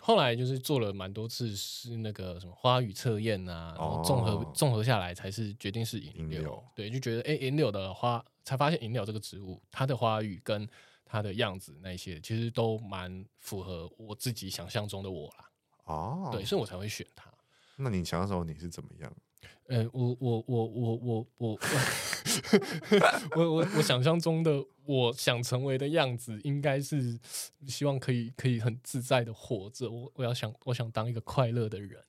后来就是做了蛮多次是那个什么花语测验啊，然后综合综合下来才是决定是银柳。柳对，就觉得哎，银柳的花才发现银柳这个植物，它的花语跟它的样子那些，其实都蛮符合我自己想象中的我啦。哦，对，所以我才会选它。那你抢手你是怎么样？呃，我我我我我我我 *laughs* 我我想象中的我想成为的样子应该是希望可以可以很自在的活着，我我要想我想当一个快乐的人。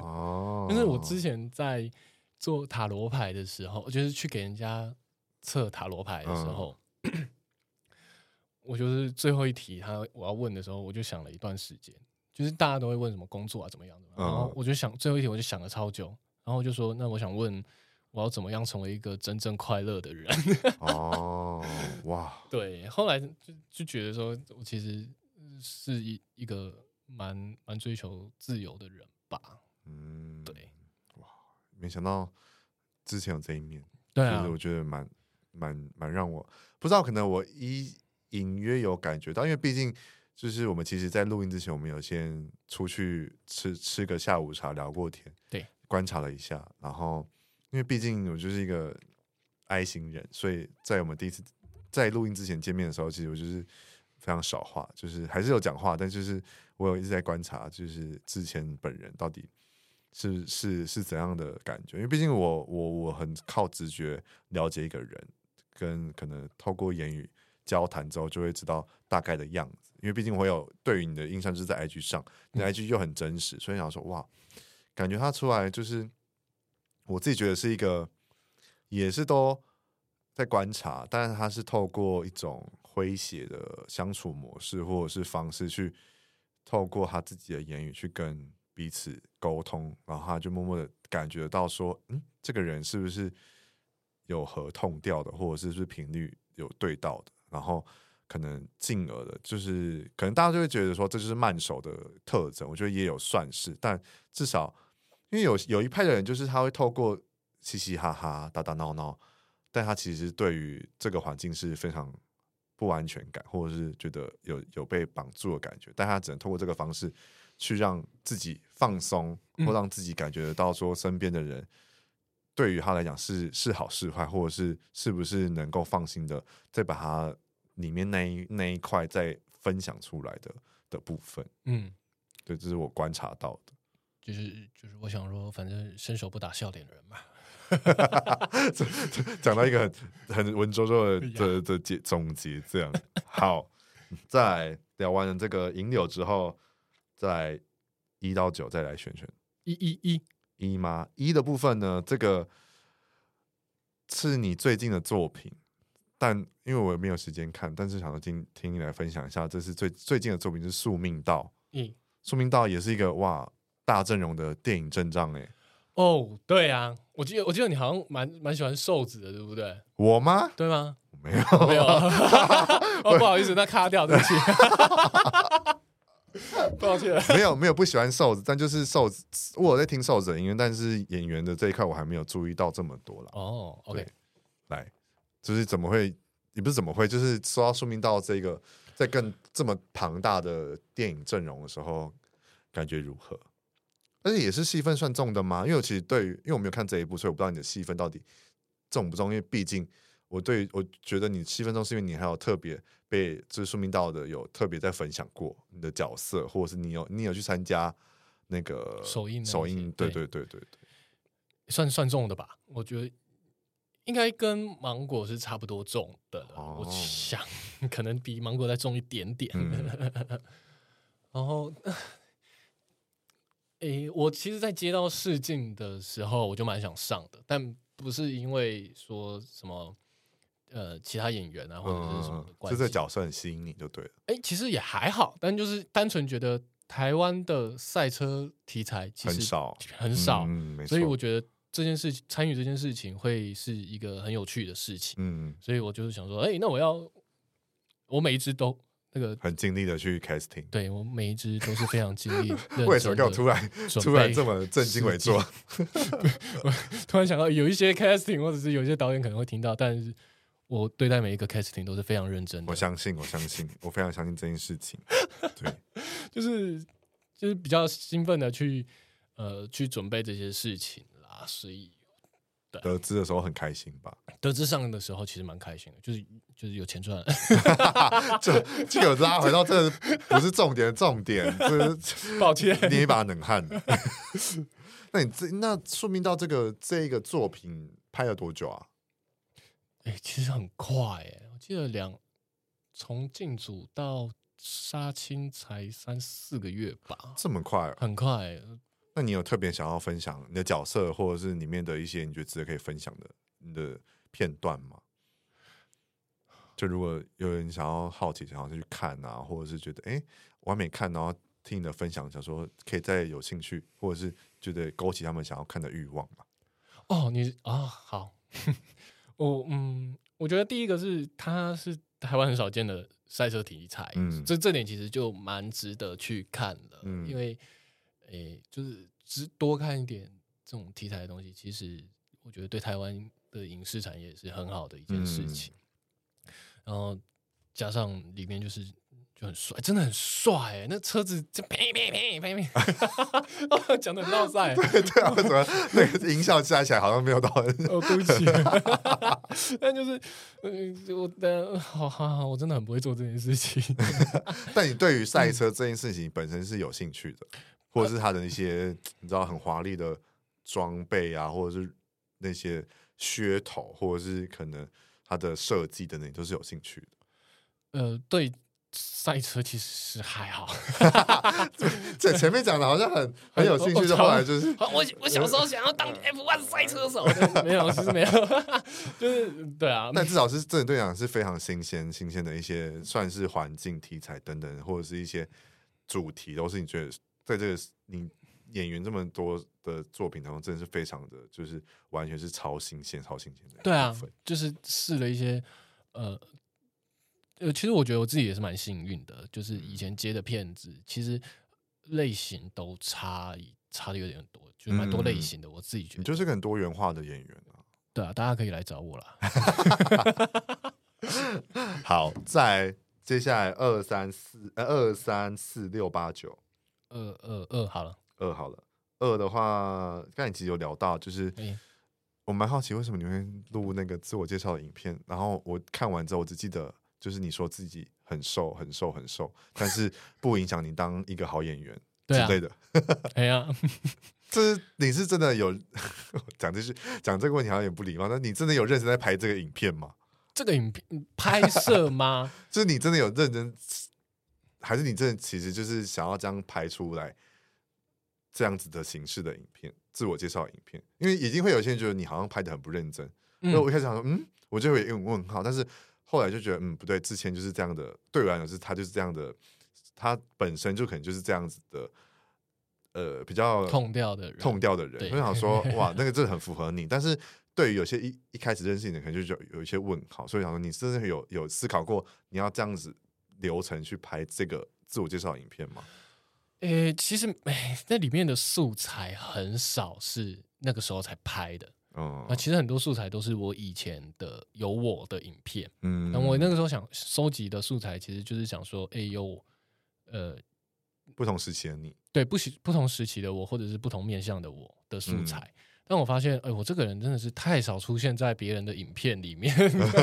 哦。*laughs* 因为我之前在做塔罗牌的时候，就是去给人家测塔罗牌的时候。*coughs* 我就是最后一题，他，我要问的时候，我就想了一段时间。就是大家都会问什么工作啊怎么样的，然后我就想最后一题我就想了超久。然后就说：“那我想问，我要怎么样成为一个真正快乐的人？” *laughs* 哦，哇！对，后来就就觉得说，我其实是一一个蛮蛮追求自由的人吧。嗯，对，哇！没想到之前有这一面，对我觉得蛮蛮蛮让我不知道，可能我一隐约有感觉到，因为毕竟就是我们其实，在录音之前，我们有先出去吃吃个下午茶，聊过天，对。观察了一下，然后因为毕竟我就是一个 I 型人，所以在我们第一次在录音之前见面的时候，其实我就是非常少话，就是还是有讲话，但就是我有一直在观察，就是之前本人到底是是是怎样的感觉，因为毕竟我我我很靠直觉了解一个人，跟可能透过言语交谈之后就会知道大概的样子，因为毕竟我有对于你的印象就是在 IG 上，你的 IG 又很真实，所以想说哇。感觉他出来就是，我自己觉得是一个，也是都在观察，但是他是透过一种诙谐的相处模式或者是方式去，透过他自己的言语去跟彼此沟通，然后他就默默的感觉到说，嗯，这个人是不是有合痛调的，或者是不是频率有对到的，然后可能进而的，就是可能大家就会觉得说这就是慢熟的特征，我觉得也有算是，但至少。因为有有一派的人，就是他会透过嘻嘻哈哈、打打闹闹，但他其实对于这个环境是非常不安全感，或者是觉得有有被绑住的感觉，但他只能透过这个方式去让自己放松，或让自己感觉得到说身边的人对于他来讲是是好是坏，或者是是不是能够放心的再把他里面那一那一块在分享出来的的部分。嗯，对，这是我观察到的。就是就是，我想说，反正伸手不打笑脸的人嘛。*laughs* 讲到一个很很文绉绉的 *laughs* 的的结总结，这样好。在聊完了这个银柳之后，再一到九再来选选一一一一吗？一的部分呢？这个是你最近的作品，但因为我没有时间看，但是想说听听你来分享一下，这是最最近的作品是《宿命道》。嗯，《宿命道》也是一个哇。大阵容的电影阵仗哎，哦，对啊，我记得我记得你好像蛮蛮喜欢瘦子的，对不对？我吗？对吗？没有没有，*laughs* 哦，不好意思，那卡掉，对不起，*laughs* 抱歉，没有没有不喜欢瘦子，但就是瘦子，我在听瘦子的音乐，但是演员的这一块我还没有注意到这么多了。哦，OK，来，就是怎么会？也不是怎么会？就是说到宿命道这个，在更这么庞大的电影阵容的时候，感觉如何？而且也是戏份算重的吗？因为我其实对于，因为我没有看这一部，所以我不知道你的戏份到底重不重。因为毕竟我对我觉得你戏份重，是因为你还有特别被就是宿命道的有特别在分享过你的角色，或者是你有你有去参加那个首映首映，对对对对对，算算重的吧？我觉得应该跟芒果是差不多重的，哦、我想可能比芒果再重一点点。嗯、*laughs* 然后。*laughs* 诶，我其实，在接到试镜的时候，我就蛮想上的，但不是因为说什么呃其他演员啊或者是什么的关系，就这角色很吸引你就对了。诶，其实也还好，但就是单纯觉得台湾的赛车题材其实很少很少，嗯，所以我觉得这件事情参与这件事情会是一个很有趣的事情。嗯，所以我就是想说，哎，那我要我每一只都。那个很尽力的去 casting，对我每一只都是非常尽力。*laughs* 为什么给我突然突然这么正襟危坐？*laughs* 我突然想到，有一些 casting 或者是有一些导演可能会听到，但是我对待每一个 casting 都是非常认真的。我相信，我相信，我非常相信这件事情。对，*laughs* 就是就是比较兴奋的去呃去准备这些事情啦，所以。得知的时候很开心吧？得知上的时候其实蛮开心的，就是就是有钱赚，*laughs* 就就有拉回到这不是重点，重点就是 *laughs* 抱歉，捏一把冷汗。*laughs* 那你这那说明到这个这个作品拍了多久啊？哎、欸，其实很快哎、欸，我记得两从进组到杀青才三四个月吧，这么快、啊？很快、欸。那你有特别想要分享你的角色，或者是里面的一些你觉得值得可以分享的你的片段吗？就如果有人想要好奇，想要去看啊，或者是觉得哎，我还没看，然后听你的分享，想说可以再有兴趣，或者是觉得勾起他们想要看的欲望嘛？哦，你啊，好，*laughs* 我嗯，我觉得第一个是它是台湾很少见的赛车题材，嗯，这这点其实就蛮值得去看的，嗯，因为。诶、欸，就是只多看一点这种题材的东西，其实我觉得对台湾的影视产业是很好的一件事情。嗯、然后加上里面就是就很帅，真的很帅哎、欸！那车子就呸呸呸呸呸，讲的很闹塞。*laughs* 对对啊，为什么 *laughs* 那个音效加起来好像没有到？哦，对不起。*laughs* 但就是，嗯，我的好好好，我真的很不会做这件事情。但你对于赛车这件事情本身是有兴趣的？或者是他的一些你知道很华丽的装备啊，或者是那些噱头，或者是可能他的设计等等，都是有兴趣的。呃，对赛车其实是还好。*laughs* 这前面讲的好像很 *laughs* 很有兴趣，的后来就是我我小时候想要当 F1 赛车手，*laughs* 没有，其实没有，就是对啊。但至少是这对讲是非常新鲜、新鲜的一些，算是环境题材等等，或者是一些主题，都是你觉得。在这个你演员这么多的作品当中，真的是非常的，就是完全是超新鲜、超新鲜的。对啊，就是试了一些，呃，呃，其实我觉得我自己也是蛮幸运的，就是以前接的片子，其实类型都差差的有点多，就蛮多类型的。我自己觉得，你就是个很多元化的演员啊。对啊，大家可以来找我啦。*laughs* 好，在接下来二三四呃二三四六八九。二二二好了，二好了，二的话，刚才其实有聊到，就是我蛮好奇为什么你会录那个自我介绍的影片，然后我看完之后，我只记得就是你说自己很瘦，很瘦，很瘦，但是不影响你当一个好演员 *laughs* 之类的。*laughs* 哎呀，*laughs* 这是你是真的有讲这句讲这个问题好像也不礼貌，那你真的有认真在拍这个影片吗？这个影片拍摄吗？就是你真的有认真。还是你这其实就是想要这样拍出来这样子的形式的影片，自我介绍影片，因为已经会有些人觉得你好像拍的很不认真。那、嗯、我一开始想说，嗯，我就会用问号，但是后来就觉得，嗯，不对，之前就是这样的，对我来讲是他就是这样的，他本身就可能就是这样子的，呃，比较痛掉的人，痛掉的人。我想说，哇，那个真的很符合你，但是对于有些一一开始认识你的，可能就有有一些问号，所以想说，你真的有有思考过你要这样子。流程去拍这个自我介绍影片吗？诶、欸，其实诶，那里面的素材很少是那个时候才拍的。嗯，那其实很多素材都是我以前的有我的影片。嗯，那我那个时候想收集的素材，其实就是想说，哎、欸，有呃不同时期的你，对，不不同时期的我，或者是不同面向的我的素材。嗯、但我发现，哎、欸，我这个人真的是太少出现在别人的影片里面，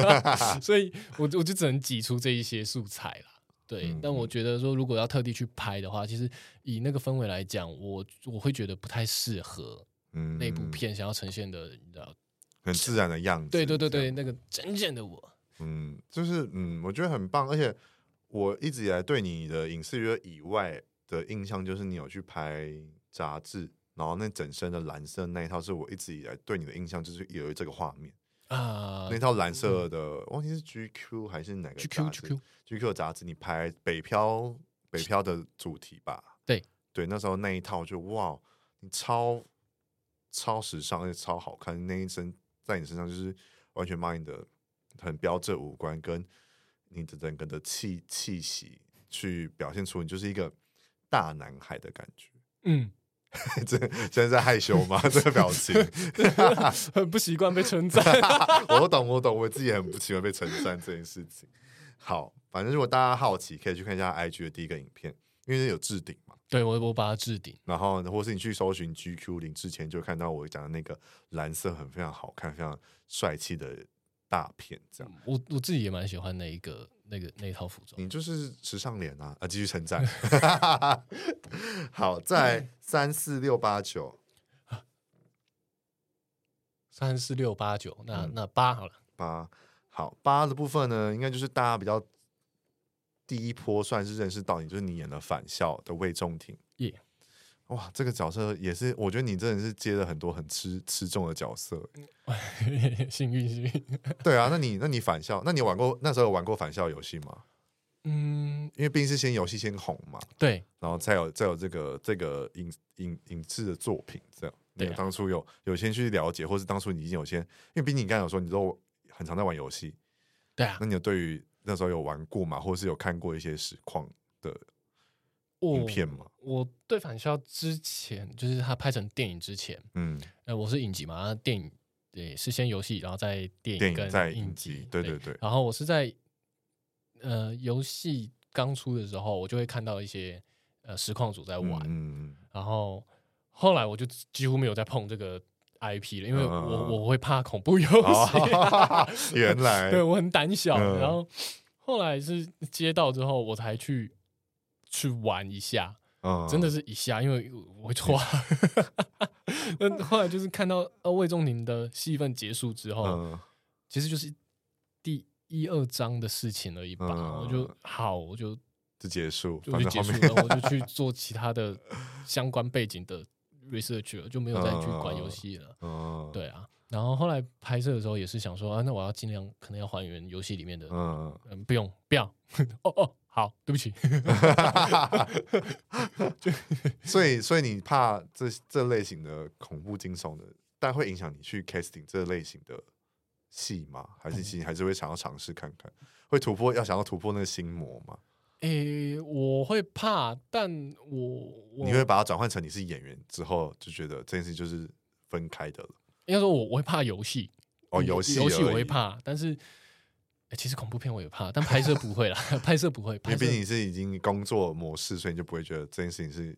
*laughs* 所以我我就只能挤出这一些素材了。对，但我觉得说，如果要特地去拍的话，其实以那个氛围来讲，我我会觉得不太适合。嗯，那部片想要呈现的，你知道，很自然的样子。对对对对，那个真正的我。嗯，就是嗯，我觉得很棒。而且我一直以来对你的影视约以外的印象，就是你有去拍杂志，然后那整身的蓝色那一套是我一直以来对你的印象，就是有这个画面啊。那套蓝色的，嗯、忘记是 GQ 还是哪个 GQ？GQ 杂志，你拍北漂北漂的主题吧？对对，那时候那一套就哇，你超超时尚，而且超好看。那一身在你身上就是完全把你的很标志五官跟你的整个的气气息去表现出你就是一个大男孩的感觉。嗯。*laughs* 这现在在害羞吗？*laughs* 这个表情 *laughs* 很不习惯被称赞。我懂，我懂，我自己也很不习惯被称赞这件事情。好，反正如果大家好奇，可以去看一下 IG 的第一个影片，因为有置顶嘛。对，我我把它置顶，然后或是你去搜寻 GQ 零之前，就看到我讲的那个蓝色很非常好看、非常帅气的大片。这样，我我自己也蛮喜欢那一个。那个那套服装，你就是时尚脸啊！啊，继续称赞。*laughs* 好，在三四六八九，*laughs* 三四六八九，那那八好了，八好八的部分呢，应该就是大家比较第一波算是认识到你，就是你演了反校的魏仲廷。耶。Yeah. 哇，这个角色也是，我觉得你真的是接了很多很吃吃重的角色，*laughs* 幸运幸运。*laughs* 对啊，那你那你返校，那你玩过那时候有玩过返校游戏吗？嗯，因为毕竟是先游戏先红嘛，对，然后再有再有这个这个影影影视的作品这样。对、啊，当初有有先去了解，或是当初你已经有先，因为毕竟你刚才有说你都很常在玩游戏，对啊，那你有对于那时候有玩过吗？或是有看过一些实况的？影片嘛，我对返校之前，就是他拍成电影之前，嗯，呃，我是影集嘛，电影对是先游戏，然后再电影跟在影集，对对对。然后我是在呃游戏刚出的时候，我就会看到一些呃实况组在玩，嗯，然后后来我就几乎没有再碰这个 IP 了，因为我我会怕恐怖游戏，*laughs* 原来对我很胆小，然后后来是接到之后，我才去。去玩一下，嗯、真的是一下，因为我会错。*laughs* 那、嗯、后来就是看到呃魏仲宁的戏份结束之后，嗯、其实就是第一二章的事情而已吧。嗯、我就好，我就就结束，就结束了，我就去做其他的 *laughs* 相关背景的 research 了，就没有再去管游戏了。嗯、对啊。然后后来拍摄的时候也是想说啊，那我要尽量可能要还原游戏里面的，嗯，嗯，不用，不要，哦 *laughs* 哦，好，对不起。*laughs* *laughs* 所以，所以你怕这这类型的恐怖惊悚的，但会影响你去 casting 这类型的戏吗？还是其实还是会想要尝试看看，会突破，要想要突破那个心魔吗？诶，我会怕，但我，我你会把它转换成你是演员之后，就觉得这件事就是分开的了。应该说我，我我会怕游戏哦，游戏游戏我会怕，但是、欸、其实恐怖片我也怕，但拍摄不会啦，*laughs* 拍摄不会，因为毕竟是已经工作模式，所以你就不会觉得这件事情是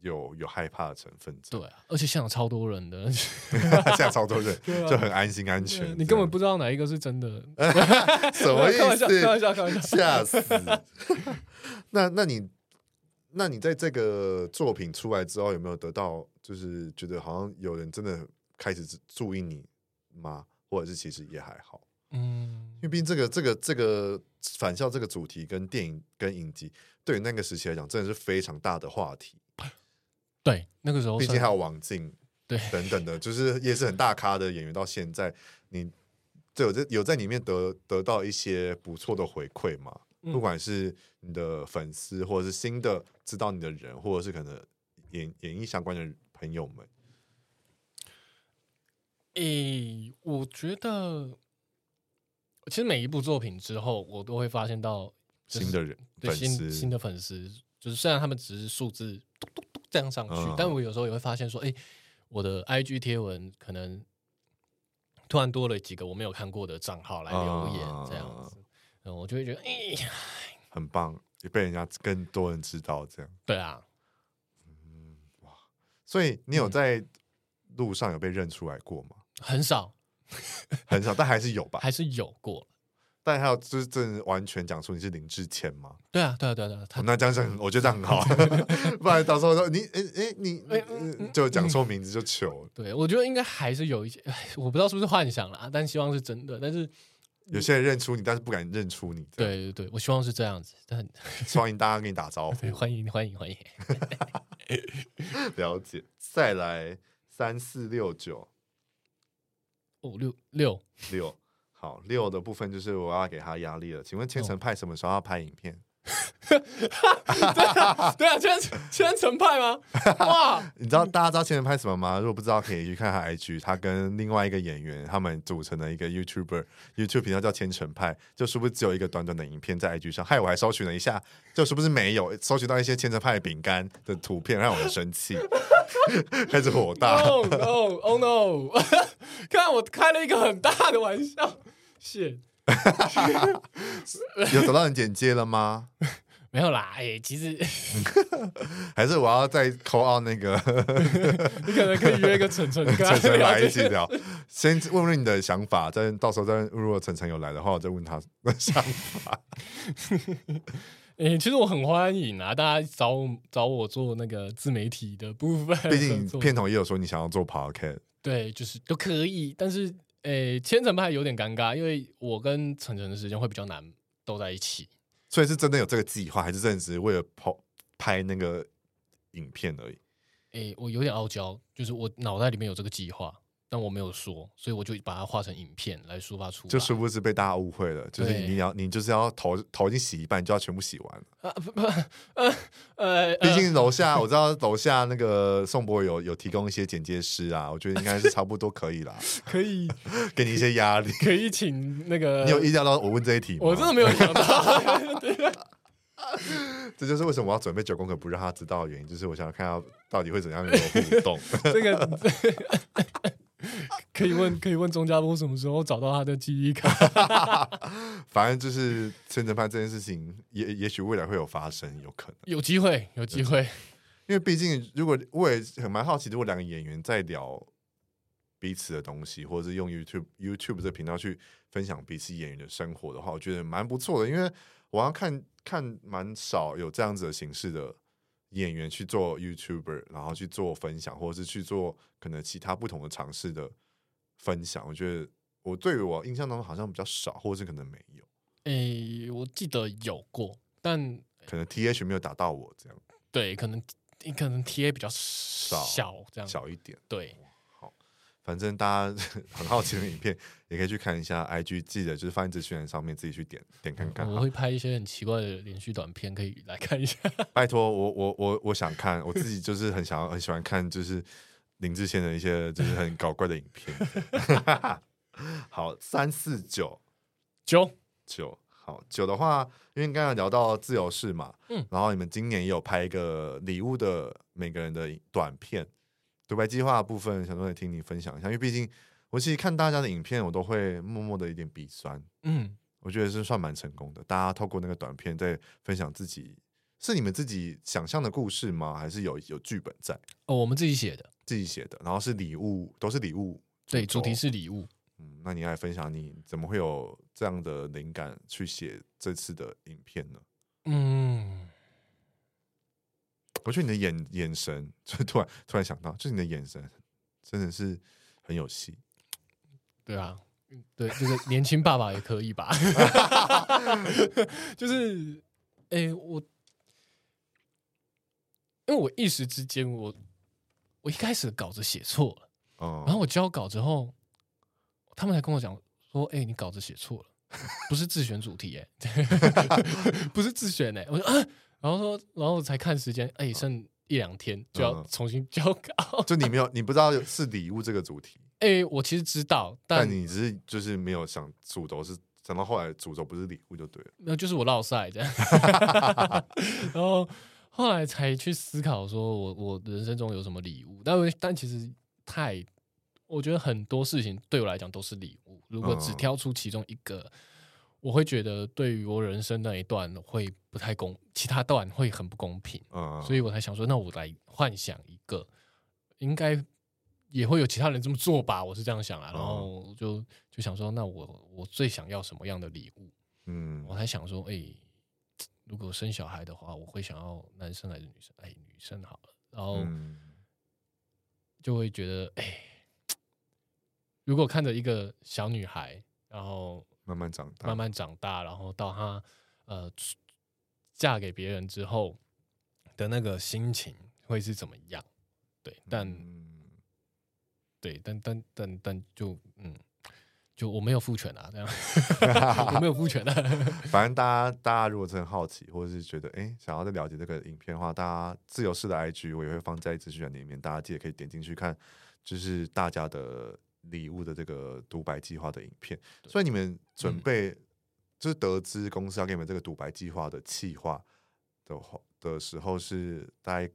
有有害怕的成分。对啊，而且现场超多人的，*laughs* 现场超多人，啊、就很安心安全。你根本不知道哪一个是真的，*laughs* 什么意思？开玩笑，开玩笑，吓死！那那你那你在这个作品出来之后，有没有得到就是觉得好像有人真的？开始注意你吗？或者是其实也还好，嗯，因为毕竟这个这个这个返校这个主题跟电影跟影集，对于那个时期来讲，真的是非常大的话题。对，那个时候，毕竟还有王静，对，等等的，就是也是很大咖的演员。到现在，你就有在有在里面得得到一些不错的回馈嘛？嗯、不管是你的粉丝，或者是新的知道你的人，或者是可能演演艺相关的朋友们。诶、欸，我觉得其实每一部作品之后，我都会发现到新的人，对新新的粉丝，就是虽然他们只是数字嘟嘟嘟这样上去，嗯、但我有时候也会发现说，哎、欸，我的 IG 贴文可能突然多了几个我没有看过的账号来留言，这样子，嗯，我就会觉得，哎、欸，很棒，也被人家更多人知道，这样，对啊，嗯，哇，所以你有在路上有被认出来过吗？很少，*laughs* 很少，但还是有吧，还是有过。但还有就是，真的完全讲出你是林志谦吗？对啊，对啊，对啊，对啊。哦、那这样子，我觉得这样很好。*laughs* 不然到时候说你，哎哎，你，就讲错名字就糗。对，我觉得应该还是有一些，我不知道是不是幻想啦，但希望是真的。但是有些人认出你，但是不敢认出你。对对对，我希望是这样子。但 *laughs* 欢迎大家跟你打招呼，欢迎欢迎欢迎。了解。再来三四六九，哦，六六六，好，六的部分就是我要给他压力了。请问千层派什么时候要拍影片？*laughs* 对啊，对啊，千千层派吗？哇！*laughs* 你知道大家知道千层派什么吗？如果不知道，可以去看他 IG，他跟另外一个演员他们组成的一个 YouTuber，YouTube 频道叫千层派，就是不是只有一个短短的影片在 IG 上？害我还搜寻了一下，就是不是没有搜寻到一些千层派饼干的图片，让我很生气，*laughs* 开始火大。Oh no! Oh no! 看我开了一个很大的玩笑，谢。*laughs* 有找到人剪接了吗？*laughs* 没有啦，哎、欸，其实 *laughs* 还是我要再 call out 那个，你可能可以约一个晨晨，晨晨来一起聊，先问问你的想法，再到时候再如果晨晨有来的话，我再问他的想法。哎、欸，其实我很欢迎啊，大家找找我做那个自媒体的部分，毕竟片头也有说你想要做 podcast，对，就是都可以，但是。诶，千层派有点尴尬，因为我跟晨晨的时间会比较难都在一起，所以是真的有这个计划，还是真的只是为了拍拍那个影片而已？诶，我有点傲娇，就是我脑袋里面有这个计划。但我没有说，所以我就把它画成影片来抒发出来。就殊不知被大家误会了，就是你要你就是要头头已经洗一半，就要全部洗完了。啊不不呃呃，毕竟楼下我知道楼下那个宋博有有提供一些剪接师啊，我觉得应该是差不多可以啦。*laughs* 可以给你一些压力，可以请那个。*laughs* 你有意料到我问这一题吗？我真的没有想到。*laughs* 对这就是为什么我要准备九宫格不让他知道的原因，就是我想看到到底会怎样有互动。这个。*laughs* 可以问，可以问钟家波什么时候找到他的记忆卡？*laughs* 反正就是千层派这件事情也，也也许未来会有发生，有可能有机会，有机会。因为毕竟，如果我也很蛮好奇，如果两个演员在聊彼此的东西，或者是用 YouTube YouTube 这频道去分享彼此演员的生活的话，我觉得蛮不错的。因为我要看看蛮少有这样子的形式的。演员去做 YouTuber，然后去做分享，或者是去做可能其他不同的尝试的分享。我觉得我对于我印象当中好像比较少，或者是可能没有。诶、欸，我记得有过，但可能 TH 没有打到我这样。对，可能你可能 TA 比较少，小这样小一点。对。好反正大家 *laughs* 很好奇的影片，也可以去看一下 IG，记得就是放在资讯上面，自己去点点看看。我会拍一些很奇怪的连续短片，可以来看一下。拜托，我我我我想看，我自己就是很想要很喜欢看，就是林志炫的一些就是很搞怪的影片。*laughs* 好，三四九九九，好九的话，因为刚刚聊到自由式嘛，嗯，然后你们今年也有拍一个礼物的每个人的短片。独白计划的部分，想说来听你分享一下，因为毕竟我其实看大家的影片，我都会默默的有点鼻酸。嗯，我觉得是算蛮成功的。大家透过那个短片在分享自己，是你们自己想象的故事吗？还是有有剧本在？哦，我们自己写的，自己写的，然后是礼物，都是礼物。对，主题是礼物。嗯，那你来分享，你怎么会有这样的灵感去写这次的影片呢？嗯。我觉得你的眼眼神，*laughs* 就突然突然想到，就是你的眼神真的是很有戏。对啊，对，就是 *laughs* 年轻爸爸也可以吧？*laughs* 就是，哎、欸，我，因为我一时之间，我我一开始稿子写错了，哦、然后我交稿之后，他们才跟我讲说，哎、欸，你稿子写错了，不是自选主题、欸，哎，*laughs* 不是自选、欸，哎，我说啊。然后说，然后才看时间，哎，剩一两天就要重新交稿。嗯、就你没有，你不知道是礼物这个主题。哎，我其实知道，但，但你只是就是没有想主轴是，想到后来主轴不是礼物就对了。那就是我落赛这样。*laughs* 然后后来才去思考，说我我人生中有什么礼物？但但其实太，我觉得很多事情对我来讲都是礼物。如果只挑出其中一个。嗯我会觉得，对于我人生那一段会不太公，其他段会很不公平，嗯，所以我才想说，那我来幻想一个，应该也会有其他人这么做吧，我是这样想啊，然后就就想说，那我我最想要什么样的礼物？嗯，我还想说，哎，如果生小孩的话，我会想要男生还是女生？哎，女生好了，然后就会觉得，哎，如果看着一个小女孩，然后。慢慢长大，慢慢长大，然后到她呃嫁给别人之后的那个心情，会是怎么样？对，但、嗯、对，但但但但就嗯。就我没有赋权啊，这样 *laughs* 我没有赋权啊。反正大家大家如果真的好奇，或者是觉得哎、欸、想要再了解这个影片的话，大家自由式的 IG 我也会放在资讯栏里面，大家记得可以点进去看，就是大家的礼物的这个独白计划的影片。所以你们准备、嗯、就是得知公司要给你们这个独白计划的企划的话的时候，是大概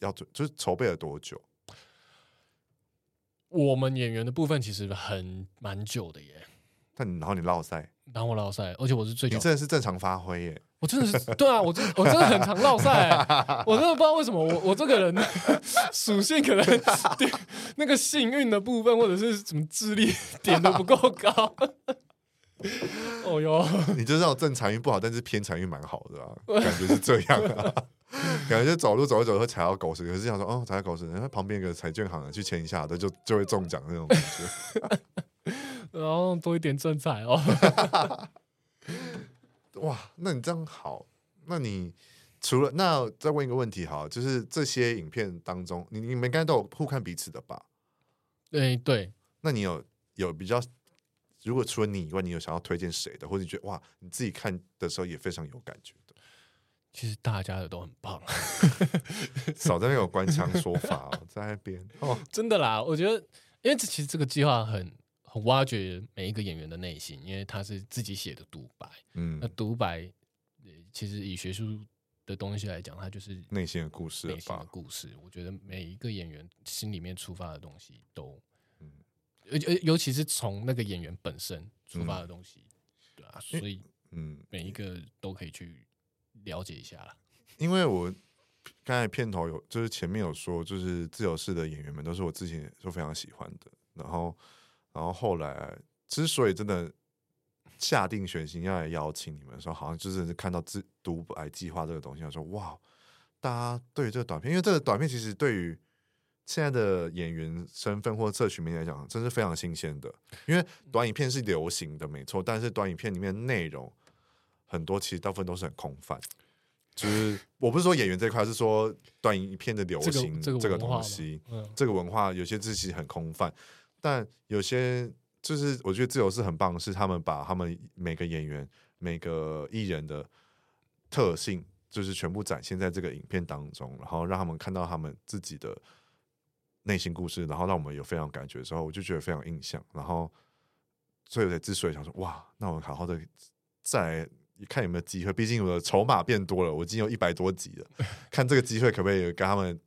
要准就是筹备了多久？我们演员的部分其实很蛮久的耶，但然后你落赛，然后我落赛，而且我是最，你真的是正常发挥耶，我真的是对啊，我真我真的很常落赛，*laughs* 我真的不知道为什么我我这个人 *laughs* 属性可能 *laughs* 那个幸运的部分或者是什么智力点都不够高，*laughs* 哦哟，*laughs* 你就是那种正财运不好，但是偏财运蛮好的啊，感觉是这样啊。*laughs* 感觉就走路走一走会踩到狗屎，可是想说哦，踩到狗屎，然后旁边有个彩券行的去签一下的，就就会中奖那种感觉，然后多一点正财哦。哇，那你这样好，那你除了那再问一个问题哈，就是这些影片当中，你你们应该都有互看彼此的吧？对对，那你有有比较，如果除了你以外，你有想要推荐谁的，或者你觉得哇，你自己看的时候也非常有感觉？其实大家的都很棒，*laughs* *laughs* 少在那种官腔说法在那边哦，真的啦，我觉得，因为其实这个计划很很挖掘每一个演员的内心，因为他是自己写的独白，嗯，那独白其实以学术的东西来讲，它就是内心的故事，内心的故事。我觉得每一个演员心里面出发的东西都，嗯，尤尤其是从那个演员本身出发的东西，嗯、对啊，所以嗯，每一个都可以去。了解一下啦，因为我刚才片头有，就是前面有说，就是自由式的演员们都是我之前都非常喜欢的，然后，然后后来之所以真的下定决心要来邀请你们的时候，好像就是看到自独白计划这个东西，我说哇，大家对于这个短片，因为这个短片其实对于现在的演员身份或社群媒体来讲，真是非常新鲜的，因为短影片是流行的，没错，但是短影片里面内容。很多其实大部分都是很空泛，就是我不是说演员这块，是说短影片的流行这个东西，这个文化有些字其实很空泛，但有些就是我觉得自由是很棒，是他们把他们每个演员、每个艺人的特性，就是全部展现在这个影片当中，然后让他们看到他们自己的内心故事，然后让我们有非常感觉的时候，我就觉得非常印象，然后所以我才之所以想说，哇，那我好好的再来。看有没有机会？毕竟我的筹码变多了，我已经有一百多集了。*laughs* 看这个机会可不可以跟他们，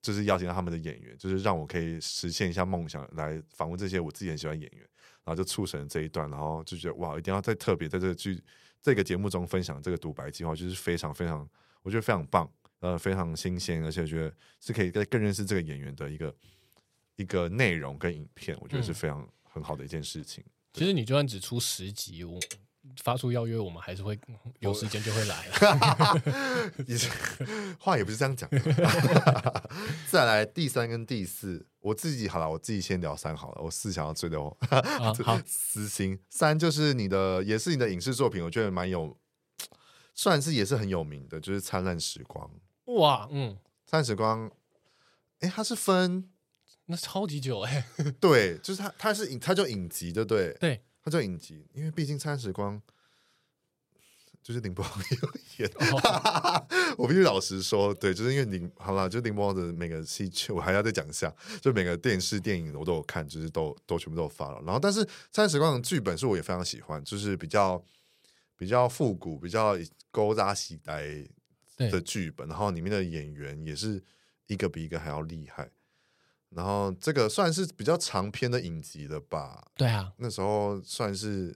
就是邀请到他们的演员，就是让我可以实现一下梦想，来访问这些我自己很喜欢演员，然后就促成这一段，然后就觉得哇，一定要再特别在这个剧这个节目中分享这个独白计划，就是非常非常，我觉得非常棒，呃，非常新鲜，而且我觉得是可以更更认识这个演员的一个一个内容跟影片，我觉得是非常很好的一件事情。嗯、其实你就算只出十集，我。发出邀约，我们还是会有时间就会来了。*laughs* 也是话也不是这样讲的。*laughs* 再来第三跟第四，我自己好了，我自己先聊三好了。我四想要追的哦，好 *laughs* 私心三就是你的，也是你的影视作品，我觉得蛮有，*tsk* 算是也是很有名的，就是《灿烂时光》。哇，嗯，《灿烂时光》，哎，它是分那超级久哎。*laughs* 对，就是它，它是影，它叫影集，对不对？对。它叫影集，因为毕竟《灿烂时光》就是林柏宏有演。*laughs* 我必须老实说，对，就是因为林好了，就林柏宏的每个戏剧，我还要再讲一下。就每个电视电影我都有看，就是都都全部都有发了。然后，但是《灿烂时光》的剧本是我也非常喜欢，就是比较比较复古、比较勾扎喜呆的剧本。然后里面的演员也是一个比一个还要厉害。然后这个算是比较长篇的影集了吧？对啊，那时候算是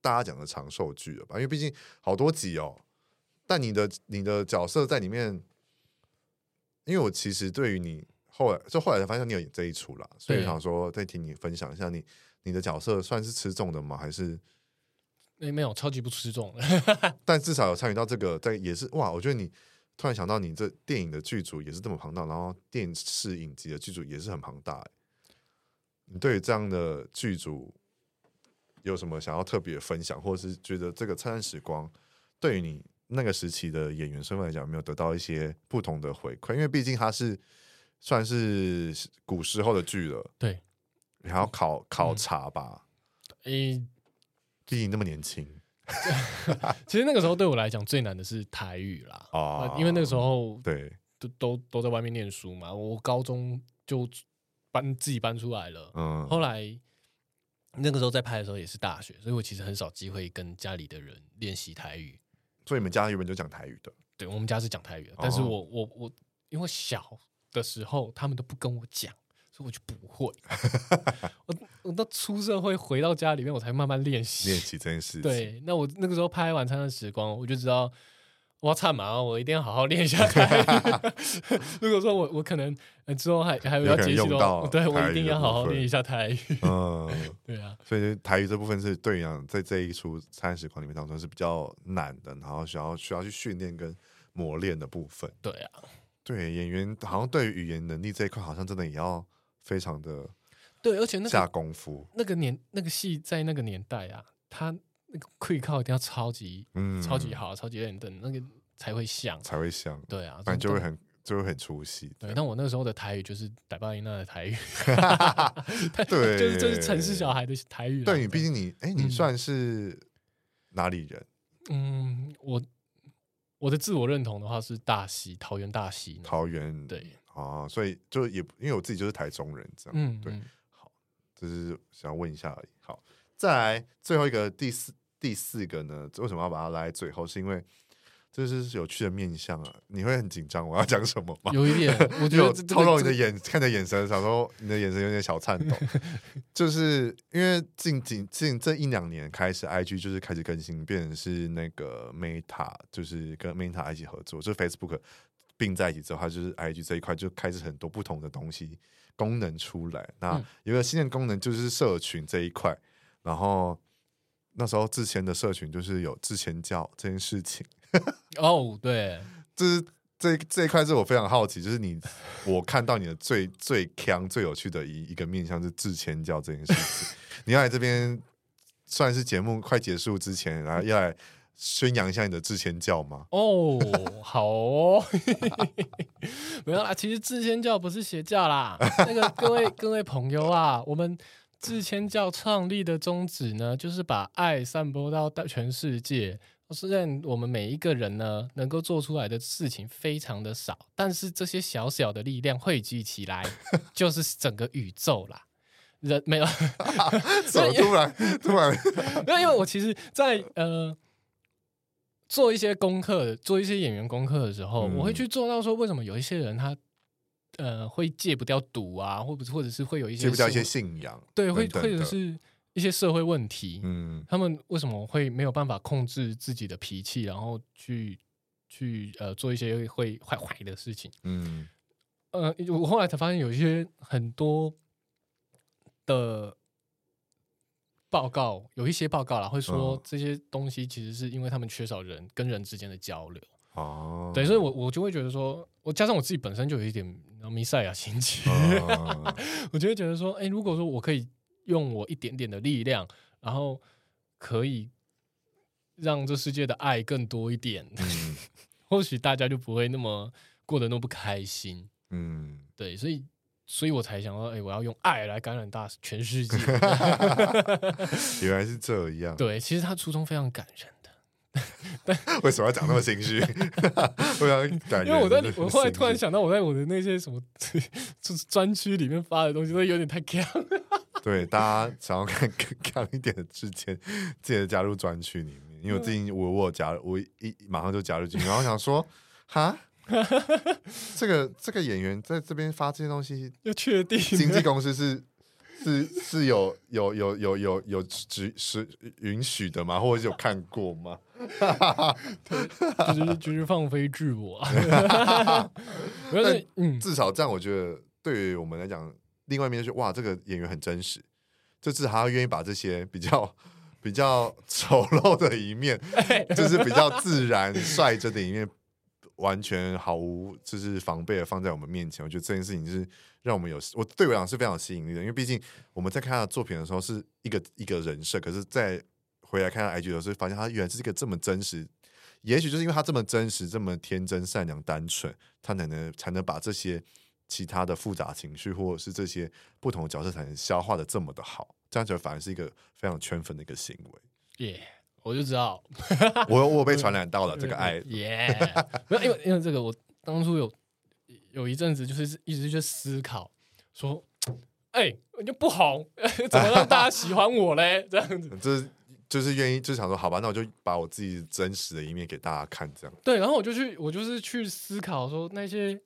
大家讲的长寿剧了吧？因为毕竟好多集哦。但你的你的角色在里面，因为我其实对于你后来就后来才发现你有演这一出啦，所以想说再听你分享一下你你的角色算是吃重的吗？还是？没没有，超级不吃重的。*laughs* 但至少有参与到这个，在也是哇，我觉得你。突然想到，你这电影的剧组也是这么庞大，然后电视影集的剧组也是很庞大。你对于这样的剧组有什么想要特别分享，或者是觉得这个灿烂时光对于你那个时期的演员身份来讲，有没有得到一些不同的回馈？因为毕竟它是算是古时候的剧了，对，你还要考考察吧？诶、嗯，毕竟那么年轻。*laughs* 其实那个时候对我来讲最难的是台语啦，哦，因为那个时候对都都都在外面念书嘛，我高中就搬自己搬出来了，嗯，后来那个时候在拍的时候也是大学，所以我其实很少机会跟家里的人练习台语。所以你们家原本就讲台语的？对，我们家是讲台语的，但是我我我因为小的时候他们都不跟我讲。所以我就不会，*laughs* 我我到出社会回到家里面，我才慢慢练习练习这件事情。对，那我那个时候拍晚餐的时光，我就知道我要唱嘛，我一定要好好练一下 *laughs* 台。如果说我我可能之后还还有要接触到，对我一定要好好练一下台语。嗯，*laughs* 对啊，所以台语这部分是对你讲，在这一出餐时光里面当中是比较难的，然后需要需要去训练跟磨练的部分。对啊，对演员好像对于语言能力这一块，好像真的也要。非常的对，而且那个下功夫，那个年那个戏在那个年代啊，他那个气口一定要超级嗯超级好，超级认真，那个才会像才会像，对啊，反正就会很就会很出戏。对，但我那个时候的台语就是傣巴音那的台语，*laughs* 对，就是就是城市小孩的台语。对你，毕竟你哎，你算是哪里人？嗯，我我的自我认同的话是大溪，桃园大溪，桃园对。啊，所以就也因为我自己就是台中人，这样，嗯，对，好，这是想问一下而已。好，再来最后一个第四第四个呢，为什么要把它拉在最后？是因为这是有趣的面相啊，你会很紧张我要讲什么吗？有一点，我觉得透露你的眼，看着眼神，想说你的眼神有点小颤抖，*laughs* 就是因为近近近这一两年开始，IG 就是开始更新，变成是那个 Meta，就是跟 Meta 一起合作，就是 Facebook。并在一起之后，它就是 IG 这一块就开始很多不同的东西功能出来。那有一个新的功能就是社群这一块。然后那时候之前的社群就是有之前教这件事情。*laughs* 哦，对，就是这这一块是我非常好奇，就是你我看到你的最最强最有趣的一一个面向是之前教这件事情。*laughs* 你要来这边算是节目快结束之前，然后要来。宣扬一下你的自谦教吗？哦，好哦，*laughs* 没有啦。其实自谦教不是邪教啦。那个 *laughs* 各位各位朋友啊，我们自谦教创立的宗旨呢，就是把爱散播到全世界。虽然我们每一个人呢，能够做出来的事情非常的少，但是这些小小的力量汇聚起来，*laughs* 就是整个宇宙啦。人没有，怎么突然突然？没有，因为我其实在，在呃。做一些功课，做一些演员功课的时候，嗯、我会去做到说，为什么有一些人他呃会戒不掉赌啊，或者或者是会有一些戒不掉一些信仰，对，会或者是一些社会问题，嗯，他们为什么会没有办法控制自己的脾气，然后去去呃做一些会坏坏的事情，嗯，呃，我后来才发现有一些很多的。报告有一些报告啦，会说这些东西其实是因为他们缺少人跟人之间的交流哦。对，所以我我就会觉得说，我加上我自己本身就有一点弥赛亚心情，哦、*laughs* 我就会觉得说，哎、欸，如果说我可以用我一点点的力量，然后可以让这世界的爱更多一点，嗯、*laughs* 或许大家就不会那么过得那么不开心。嗯，对，所以。所以我才想到，哎、欸，我要用爱来感染大全世界。*laughs* 原来是这样。对，其实他初衷非常感人的。但 *laughs* 为什么要讲那么心虚？*laughs* 非常感人。因为我在，我后来突然想到，我在我的那些什么就是专区里面发的东西，都有点太强。对，大家想要看更强一点的之前，记得加入专区里面。因为我最近我我加入，我一马上就加入进去，然后想说，哈。*laughs* 这个这个演员在这边发这些东西，要确定经纪公司是 *laughs* 是是有有有有有有只是允许的吗？或者是有看过吗？*laughs* 就是就是放飞自我。嗯，至少这样，我觉得对于我们来讲，另外一面就是哇，这个演员很真实，就至少他愿意把这些比较比较丑陋的一面，就是比较自然率真的一面。完全毫无就是防备的放在我们面前，我觉得这件事情是让我们有我对我来讲是非常有吸引力的，因为毕竟我们在看他的作品的时候是一个一个人设，可是，在回来看他 IG 的时候，发现他原来是一个这么真实，也许就是因为他这么真实、这么天真、善良、单纯，他才能才能把这些其他的复杂情绪，或者是这些不同的角色，才能消化的这么的好。这样就反而是一个非常圈粉的一个行为。耶，我就知道，*laughs* 我我被传染到了这个爱。耶，没有，因为因为这个，我当初有有一阵子就是一直去思考，说，哎、欸，我就不红，*laughs* 怎么让大家喜欢我嘞？*laughs* 这样子，就是就是愿意，就想说，好吧，那我就把我自己真实的一面给大家看，这样。对，然后我就去，我就是去思考说那些，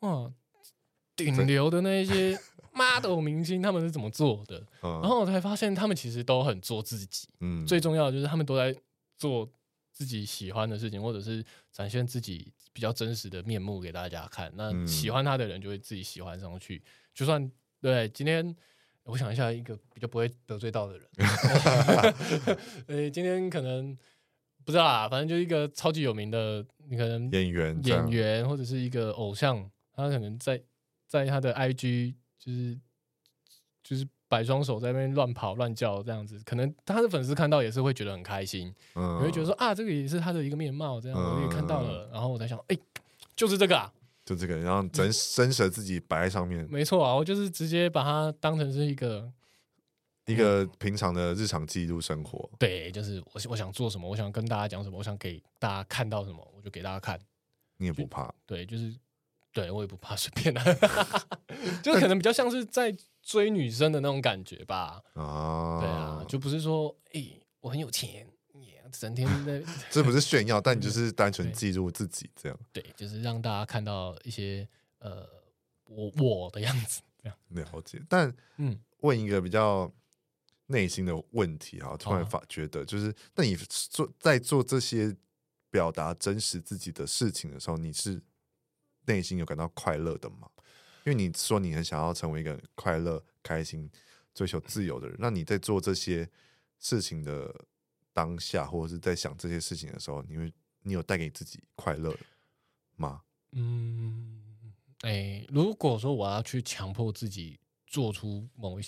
哇，顶流的那些。Model 明星他们是怎么做的？嗯、然后我才发现他们其实都很做自己。嗯，最重要的就是他们都在做自己喜欢的事情，或者是展现自己比较真实的面目给大家看。那喜欢他的人就会自己喜欢上去。嗯、就算对今天，我想一下一个比较不会得罪到的人。*laughs* 呃，今天可能不知道啊，反正就一个超级有名的，你可能演员、演员或者是一个偶像，他可能在在他的 IG。就是就是摆双手在那边乱跑乱叫这样子，可能他的粉丝看到也是会觉得很开心，嗯，你会觉得说啊，这个也是他的一个面貌，这样我也看到了，然后我在想，哎，就是这个啊，就这个，然后真真实自己摆在上面，没错啊，我就是直接把它当成是一个一个平常的日常记录生活，对，就是我我想做什么，我想跟大家讲什么，我想给大家看到什么，我就给大家看，你也不怕，对，就是。对，我也不怕随便的，*laughs* 就可能比较像是在追女生的那种感觉吧。啊，对啊，就不是说，诶、欸，我很有钱，整天在，*laughs* 这不是炫耀，但你就是单纯记录自己这样。对，就是让大家看到一些呃，我我的样子这样。*laughs* 了解，但嗯，问一个比较内心的问题哈，突然发觉得，就是，那你做在做这些表达真实自己的事情的时候，你是？内心有感到快乐的吗？因为你说你很想要成为一个快乐、开心、追求自由的人，那你在做这些事情的当下，或者是在想这些事情的时候，你会你有带给自己快乐吗？嗯，哎、欸，如果说我要去强迫自己做出某一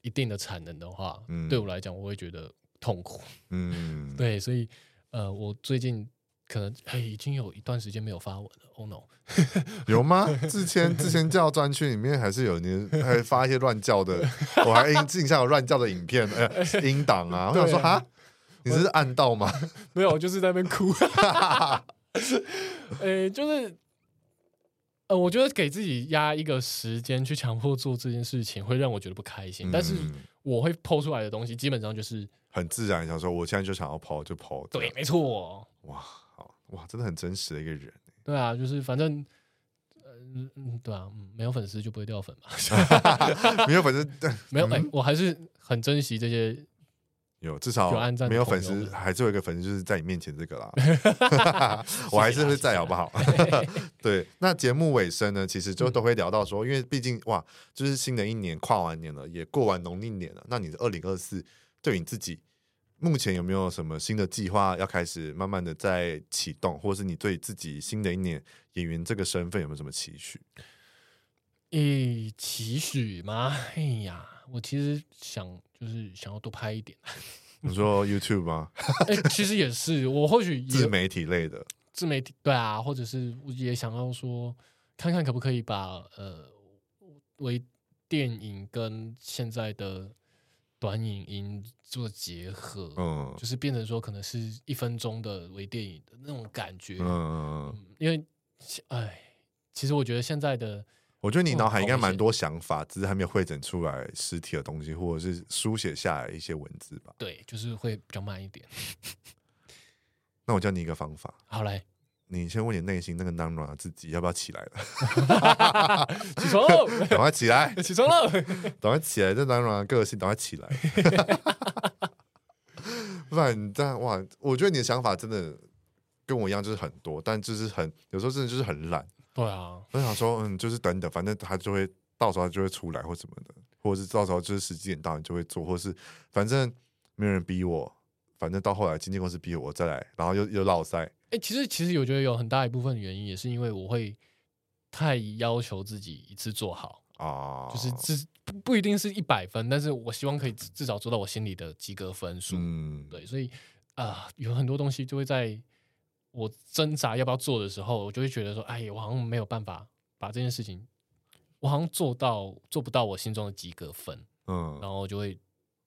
一定的产能的话，嗯，对我来讲，我会觉得痛苦。嗯，*laughs* 对，所以呃，我最近。可能哎，已经有一段时间没有发文了。Oh no，*laughs* 有吗？之前之前叫专区里面还是有你 *laughs* 还发一些乱叫的，我还印印象有乱叫的影片，呃，音档啊。我想说哈，你这是暗道吗？*laughs* 没有，我就是在那边哭。哎，就是呃，我觉得给自己压一个时间去强迫做这件事情，会让我觉得不开心。嗯、但是我会 po 出来的东西，基本上就是很自然，想说我现在就想要 po 就 po。对，没错。哇。哇，真的很真实的一个人。对啊，就是反正，嗯嗯，对啊，没有粉丝就不会掉粉嘛。*laughs* 没有粉丝，*laughs* 没有哎，我还是很珍惜这些。有至少没有粉丝，还是有一个粉丝，就是在你面前这个啦。*laughs* 我还是会在，好不好？对，那节目尾声呢，其实就都会聊到说，因为毕竟哇，就是新的一年跨完年了，也过完农历年了，那你的二零二四对你自己？目前有没有什么新的计划要开始慢慢的在启动，或是你对自己新的一年演员这个身份有没有什么期许？诶、欸，期许吗？哎呀，我其实想就是想要多拍一点。*laughs* 你说 YouTube 吗？哎、欸，其实也是，我或许自媒体类的自媒体，对啊，或者是我也想要说，看看可不可以把呃微电影跟现在的。短影音做结合，嗯，就是变成说可能是一分钟的微电影的那种感觉，嗯，嗯，因为，哎，其实我觉得现在的，我觉得你脑海应该蛮多想法，只是还没有汇整出来实体的东西，或者是书写下来一些文字吧。对，就是会比较慢一点。*laughs* 那我教你一个方法，好来。你先问你内心那个软软自己要不要起来了？*laughs* 起床了，*laughs* 赶快起来！*laughs* 起床喽，赶快起来！这软软个性，赶快起来！不然你这样哇，我觉得你的想法真的跟我一样，就是很多，但就是很有时候真的就是很懒。对啊，我想说，嗯，就是等等，反正他就会到时候他就会出来或什么的，或者是到时候就是时机点到你就会做，或是反正没有人逼我，反正到后来经纪公司逼我再来，然后又又落赛。哎、欸，其实其实我觉得有很大一部分原因，也是因为我会太要求自己一次做好啊，就是至不不一定是一百分，但是我希望可以至少做到我心里的及格分数。嗯，对，所以啊、呃，有很多东西就会在我挣扎要不要做的时候，我就会觉得说，哎，我好像没有办法把这件事情，我好像做到做不到我心中的及格分，嗯，然后就会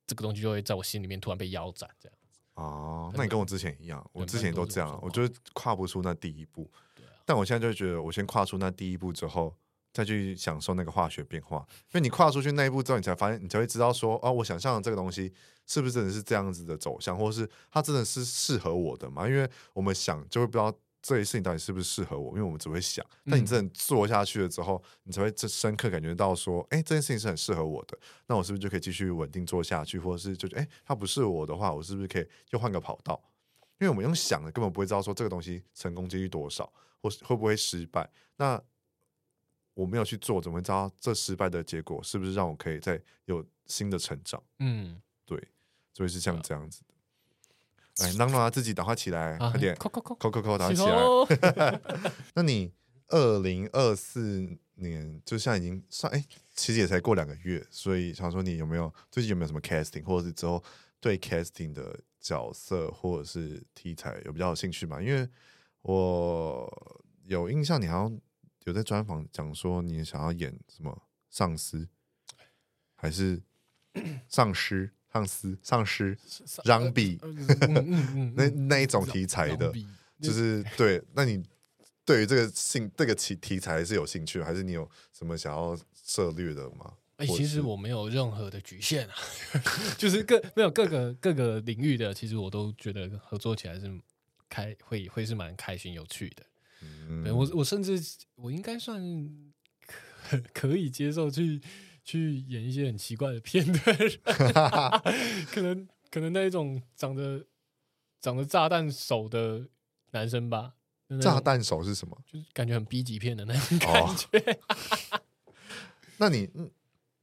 这个东西就会在我心里面突然被腰斩，这样子。哦，那你跟我之前一样，我之前都这样，我就跨不出那第一步。对啊，但我现在就觉得，我先跨出那第一步之后，再去享受那个化学变化。因为你跨出去那一步之后，你才发现，你才会知道说，哦，我想象的这个东西是不是真的是这样子的走向，或者是它真的是适合我的嘛？因为我们想就会不知道。这些事情到底是不是适合我？因为我们只会想，但你真的做下去了之后，嗯、你才会这深刻感觉到说，哎，这件事情是很适合我的。那我是不是就可以继续稳定做下去？或者是就觉得，哎，它不是我的话，我是不是可以就换个跑道？因为我们用想的根本不会知道说这个东西成功几率多少，或是会不会失败。那我没有去做，怎么会知道这失败的结果是不是让我可以再有新的成长？嗯，对，所以是像这样子的。哎，让让他自己打快起来，快点，扣扣扣扣扣扣打起来。*laughs* 那你二零二四年就现在已经算，哎，其实也才过两个月，所以想说你有没有最近有没有什么 casting，或者是之后对 casting 的角色或者是题材有比较有兴趣吗？因为我有印象，你好像有在专访讲说你想要演什么丧尸，还是丧尸？丧尸、丧尸、让 *laughs* 比，那那一种题材的，就是 *laughs* 对。那你对于这个兴这个题题材是有兴趣，还是你有什么想要涉猎的吗？哎，其实我没有任何的局限啊，*laughs* 就是各没有各个各个领域的，其实我都觉得合作起来是开会会是蛮开心有趣的。嗯，我我甚至我应该算可可以接受去。去演一些很奇怪的片段，*laughs* 可能可能那一种长得长得炸弹手的男生吧。炸弹手是什么？就是感觉很 B 级片的那种感觉。哦、*laughs* 那你，嗯，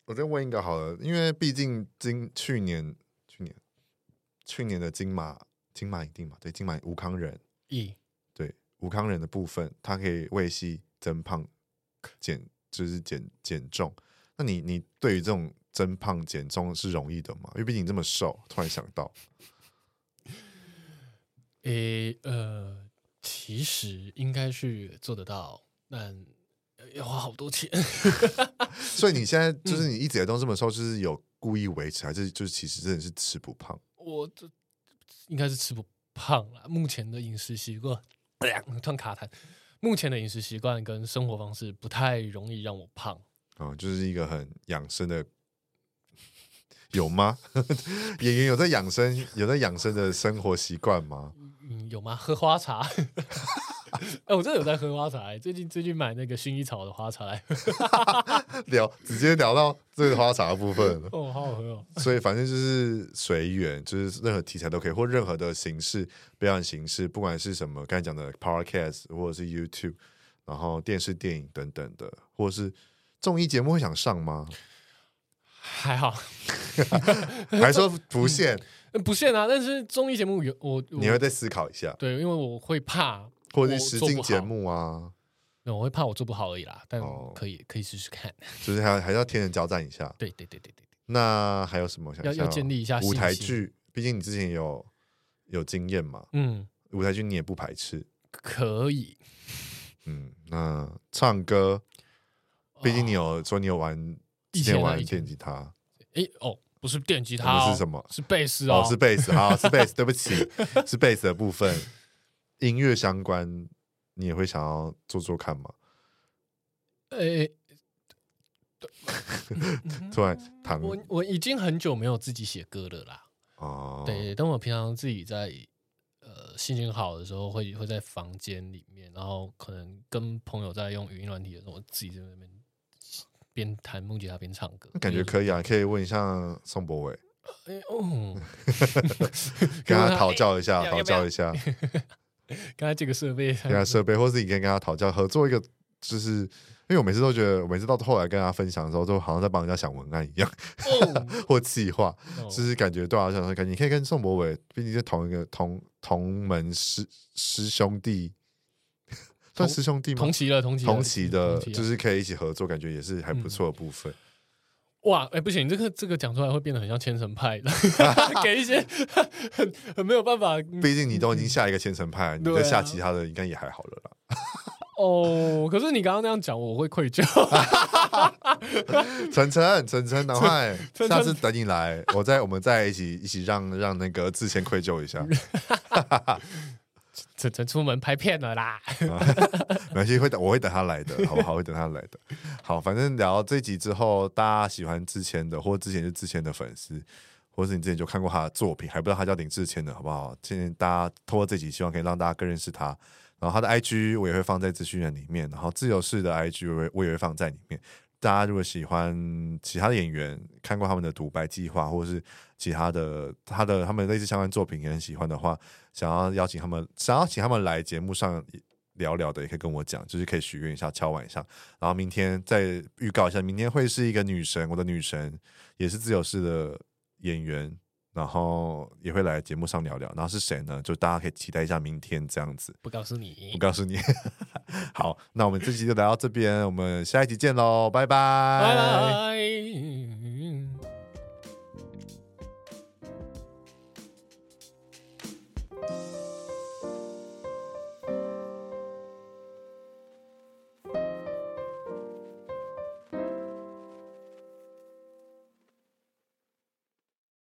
我再问一个好了，因为毕竟今去年去年去年的金马金马影帝嘛？对，金马吴康仁，一对吴康仁的部分，他可以为戏增胖减，就是减减重。那你你对于这种增胖减重是容易的吗？因为毕竟你这么瘦，突然想到，诶、欸，呃，其实应该是做得到，但要花好多钱。*laughs* 所以你现在就是你一直以来都这么瘦，就是有故意维持，还是就是其实真的是吃不胖？我这应该是吃不胖了。目前的饮食习惯，*clears throat* 突然卡痰。目前的饮食习惯跟生活方式不太容易让我胖。哦，就是一个很养生的，有吗？*laughs* 演员有在养生，有在养生的生活习惯吗？嗯，有吗？喝花茶。*laughs* 哎、欸，我真的有在喝花茶。最近最近买那个薰衣草的花茶来。*laughs* 聊，直接聊到这个花茶的部分了。哦，好好喝哦。所以反正就是随缘，就是任何题材都可以，或任何的形式表演形式，不管是什么，刚才讲的 Podcast 或者是 YouTube，然后电视、电影等等的，或者是。综艺节目会想上吗？还好，*laughs* 还说不限，*laughs* 不限啊！但是综艺节目有我，你会再思考一下。对，因为我会怕，或者是实境节目啊，我会怕我做不好而已啦。但可以可以试试看，就是还还要天人交战一下。对对对对对。那还有什么想要要建立一下舞台剧？毕竟你之前有有经验嘛。嗯，舞台剧你也不排斥？可以。嗯，那唱歌。毕竟你有说你有玩以前玩电吉他，哎哦，不是电吉他，是什么？是贝斯哦，是贝斯，好，是贝斯，*laughs* 对不起，是贝斯的部分。音乐相关，你也会想要做做看吗？哎，*laughs* 突然，我我已经很久没有自己写歌了啦。哦，对，但我平常自己在呃心情好的时候，会会在房间里面，然后可能跟朋友在用语音软体的时候，我自己在那边。边弹木吉他边唱歌，感觉可以啊！可以问一下宋博伟，哎哦，*laughs* 跟他讨教一下，讨教一下。*laughs* 刚才这个设备，跟他设备，或是你可以跟他讨教合作一个，就是因为我每次都觉得，我每次到后来跟他分享的时候，都好像在帮人家想文案一样，*laughs* 或计划，就是感觉对啊，想说感觉你可以跟宋博伟，毕竟是同一个同同门师师兄弟。算师兄弟吗？同期了，同期，同期的，就是可以一起合作，感觉也是还不错的部分。哇，哎、欸，不行，这个这个讲出来会变得很像千层派的，*laughs* 给一些很很没有办法。毕竟你都已经下一个千层派，你再下其他的应该也还好了啦。哦，可是你刚刚那样讲，我会愧疚。*laughs* 晨晨，晨晨，*laughs* 赶快，下次等你来，我再我们再一起一起让让那个志谦愧疚一下。晨晨出门拍片了啦，*laughs* 没关系，会等，我会等他来的，好不好？会等他来的。*laughs* 好，反正聊到这集之后，大家喜欢之前的，或之前是之前的粉丝，或是你之前就看过他的作品，还不知道他叫林志谦的，好不好？今天大家通过这集，希望可以让大家更认识他。然后他的 IG 我也会放在资讯栏里面，然后自由式的 IG 我我也会放在里面。大家如果喜欢其他的演员，看过他们的独白计划，或者是其他的他的他们类似相关作品也很喜欢的话，想要邀请他们，想要请他们来节目上聊聊的，也可以跟我讲，就是可以许愿一下，敲碗一下。然后明天再预告一下，明天会是一个女神，我的女神也是自由式的演员。然后也会来节目上聊聊，然后是谁呢？就大家可以期待一下明天这样子。不告诉你，不告诉你。*laughs* 好，那我们这期就聊到这边，我们下一集见喽，拜拜。拜拜。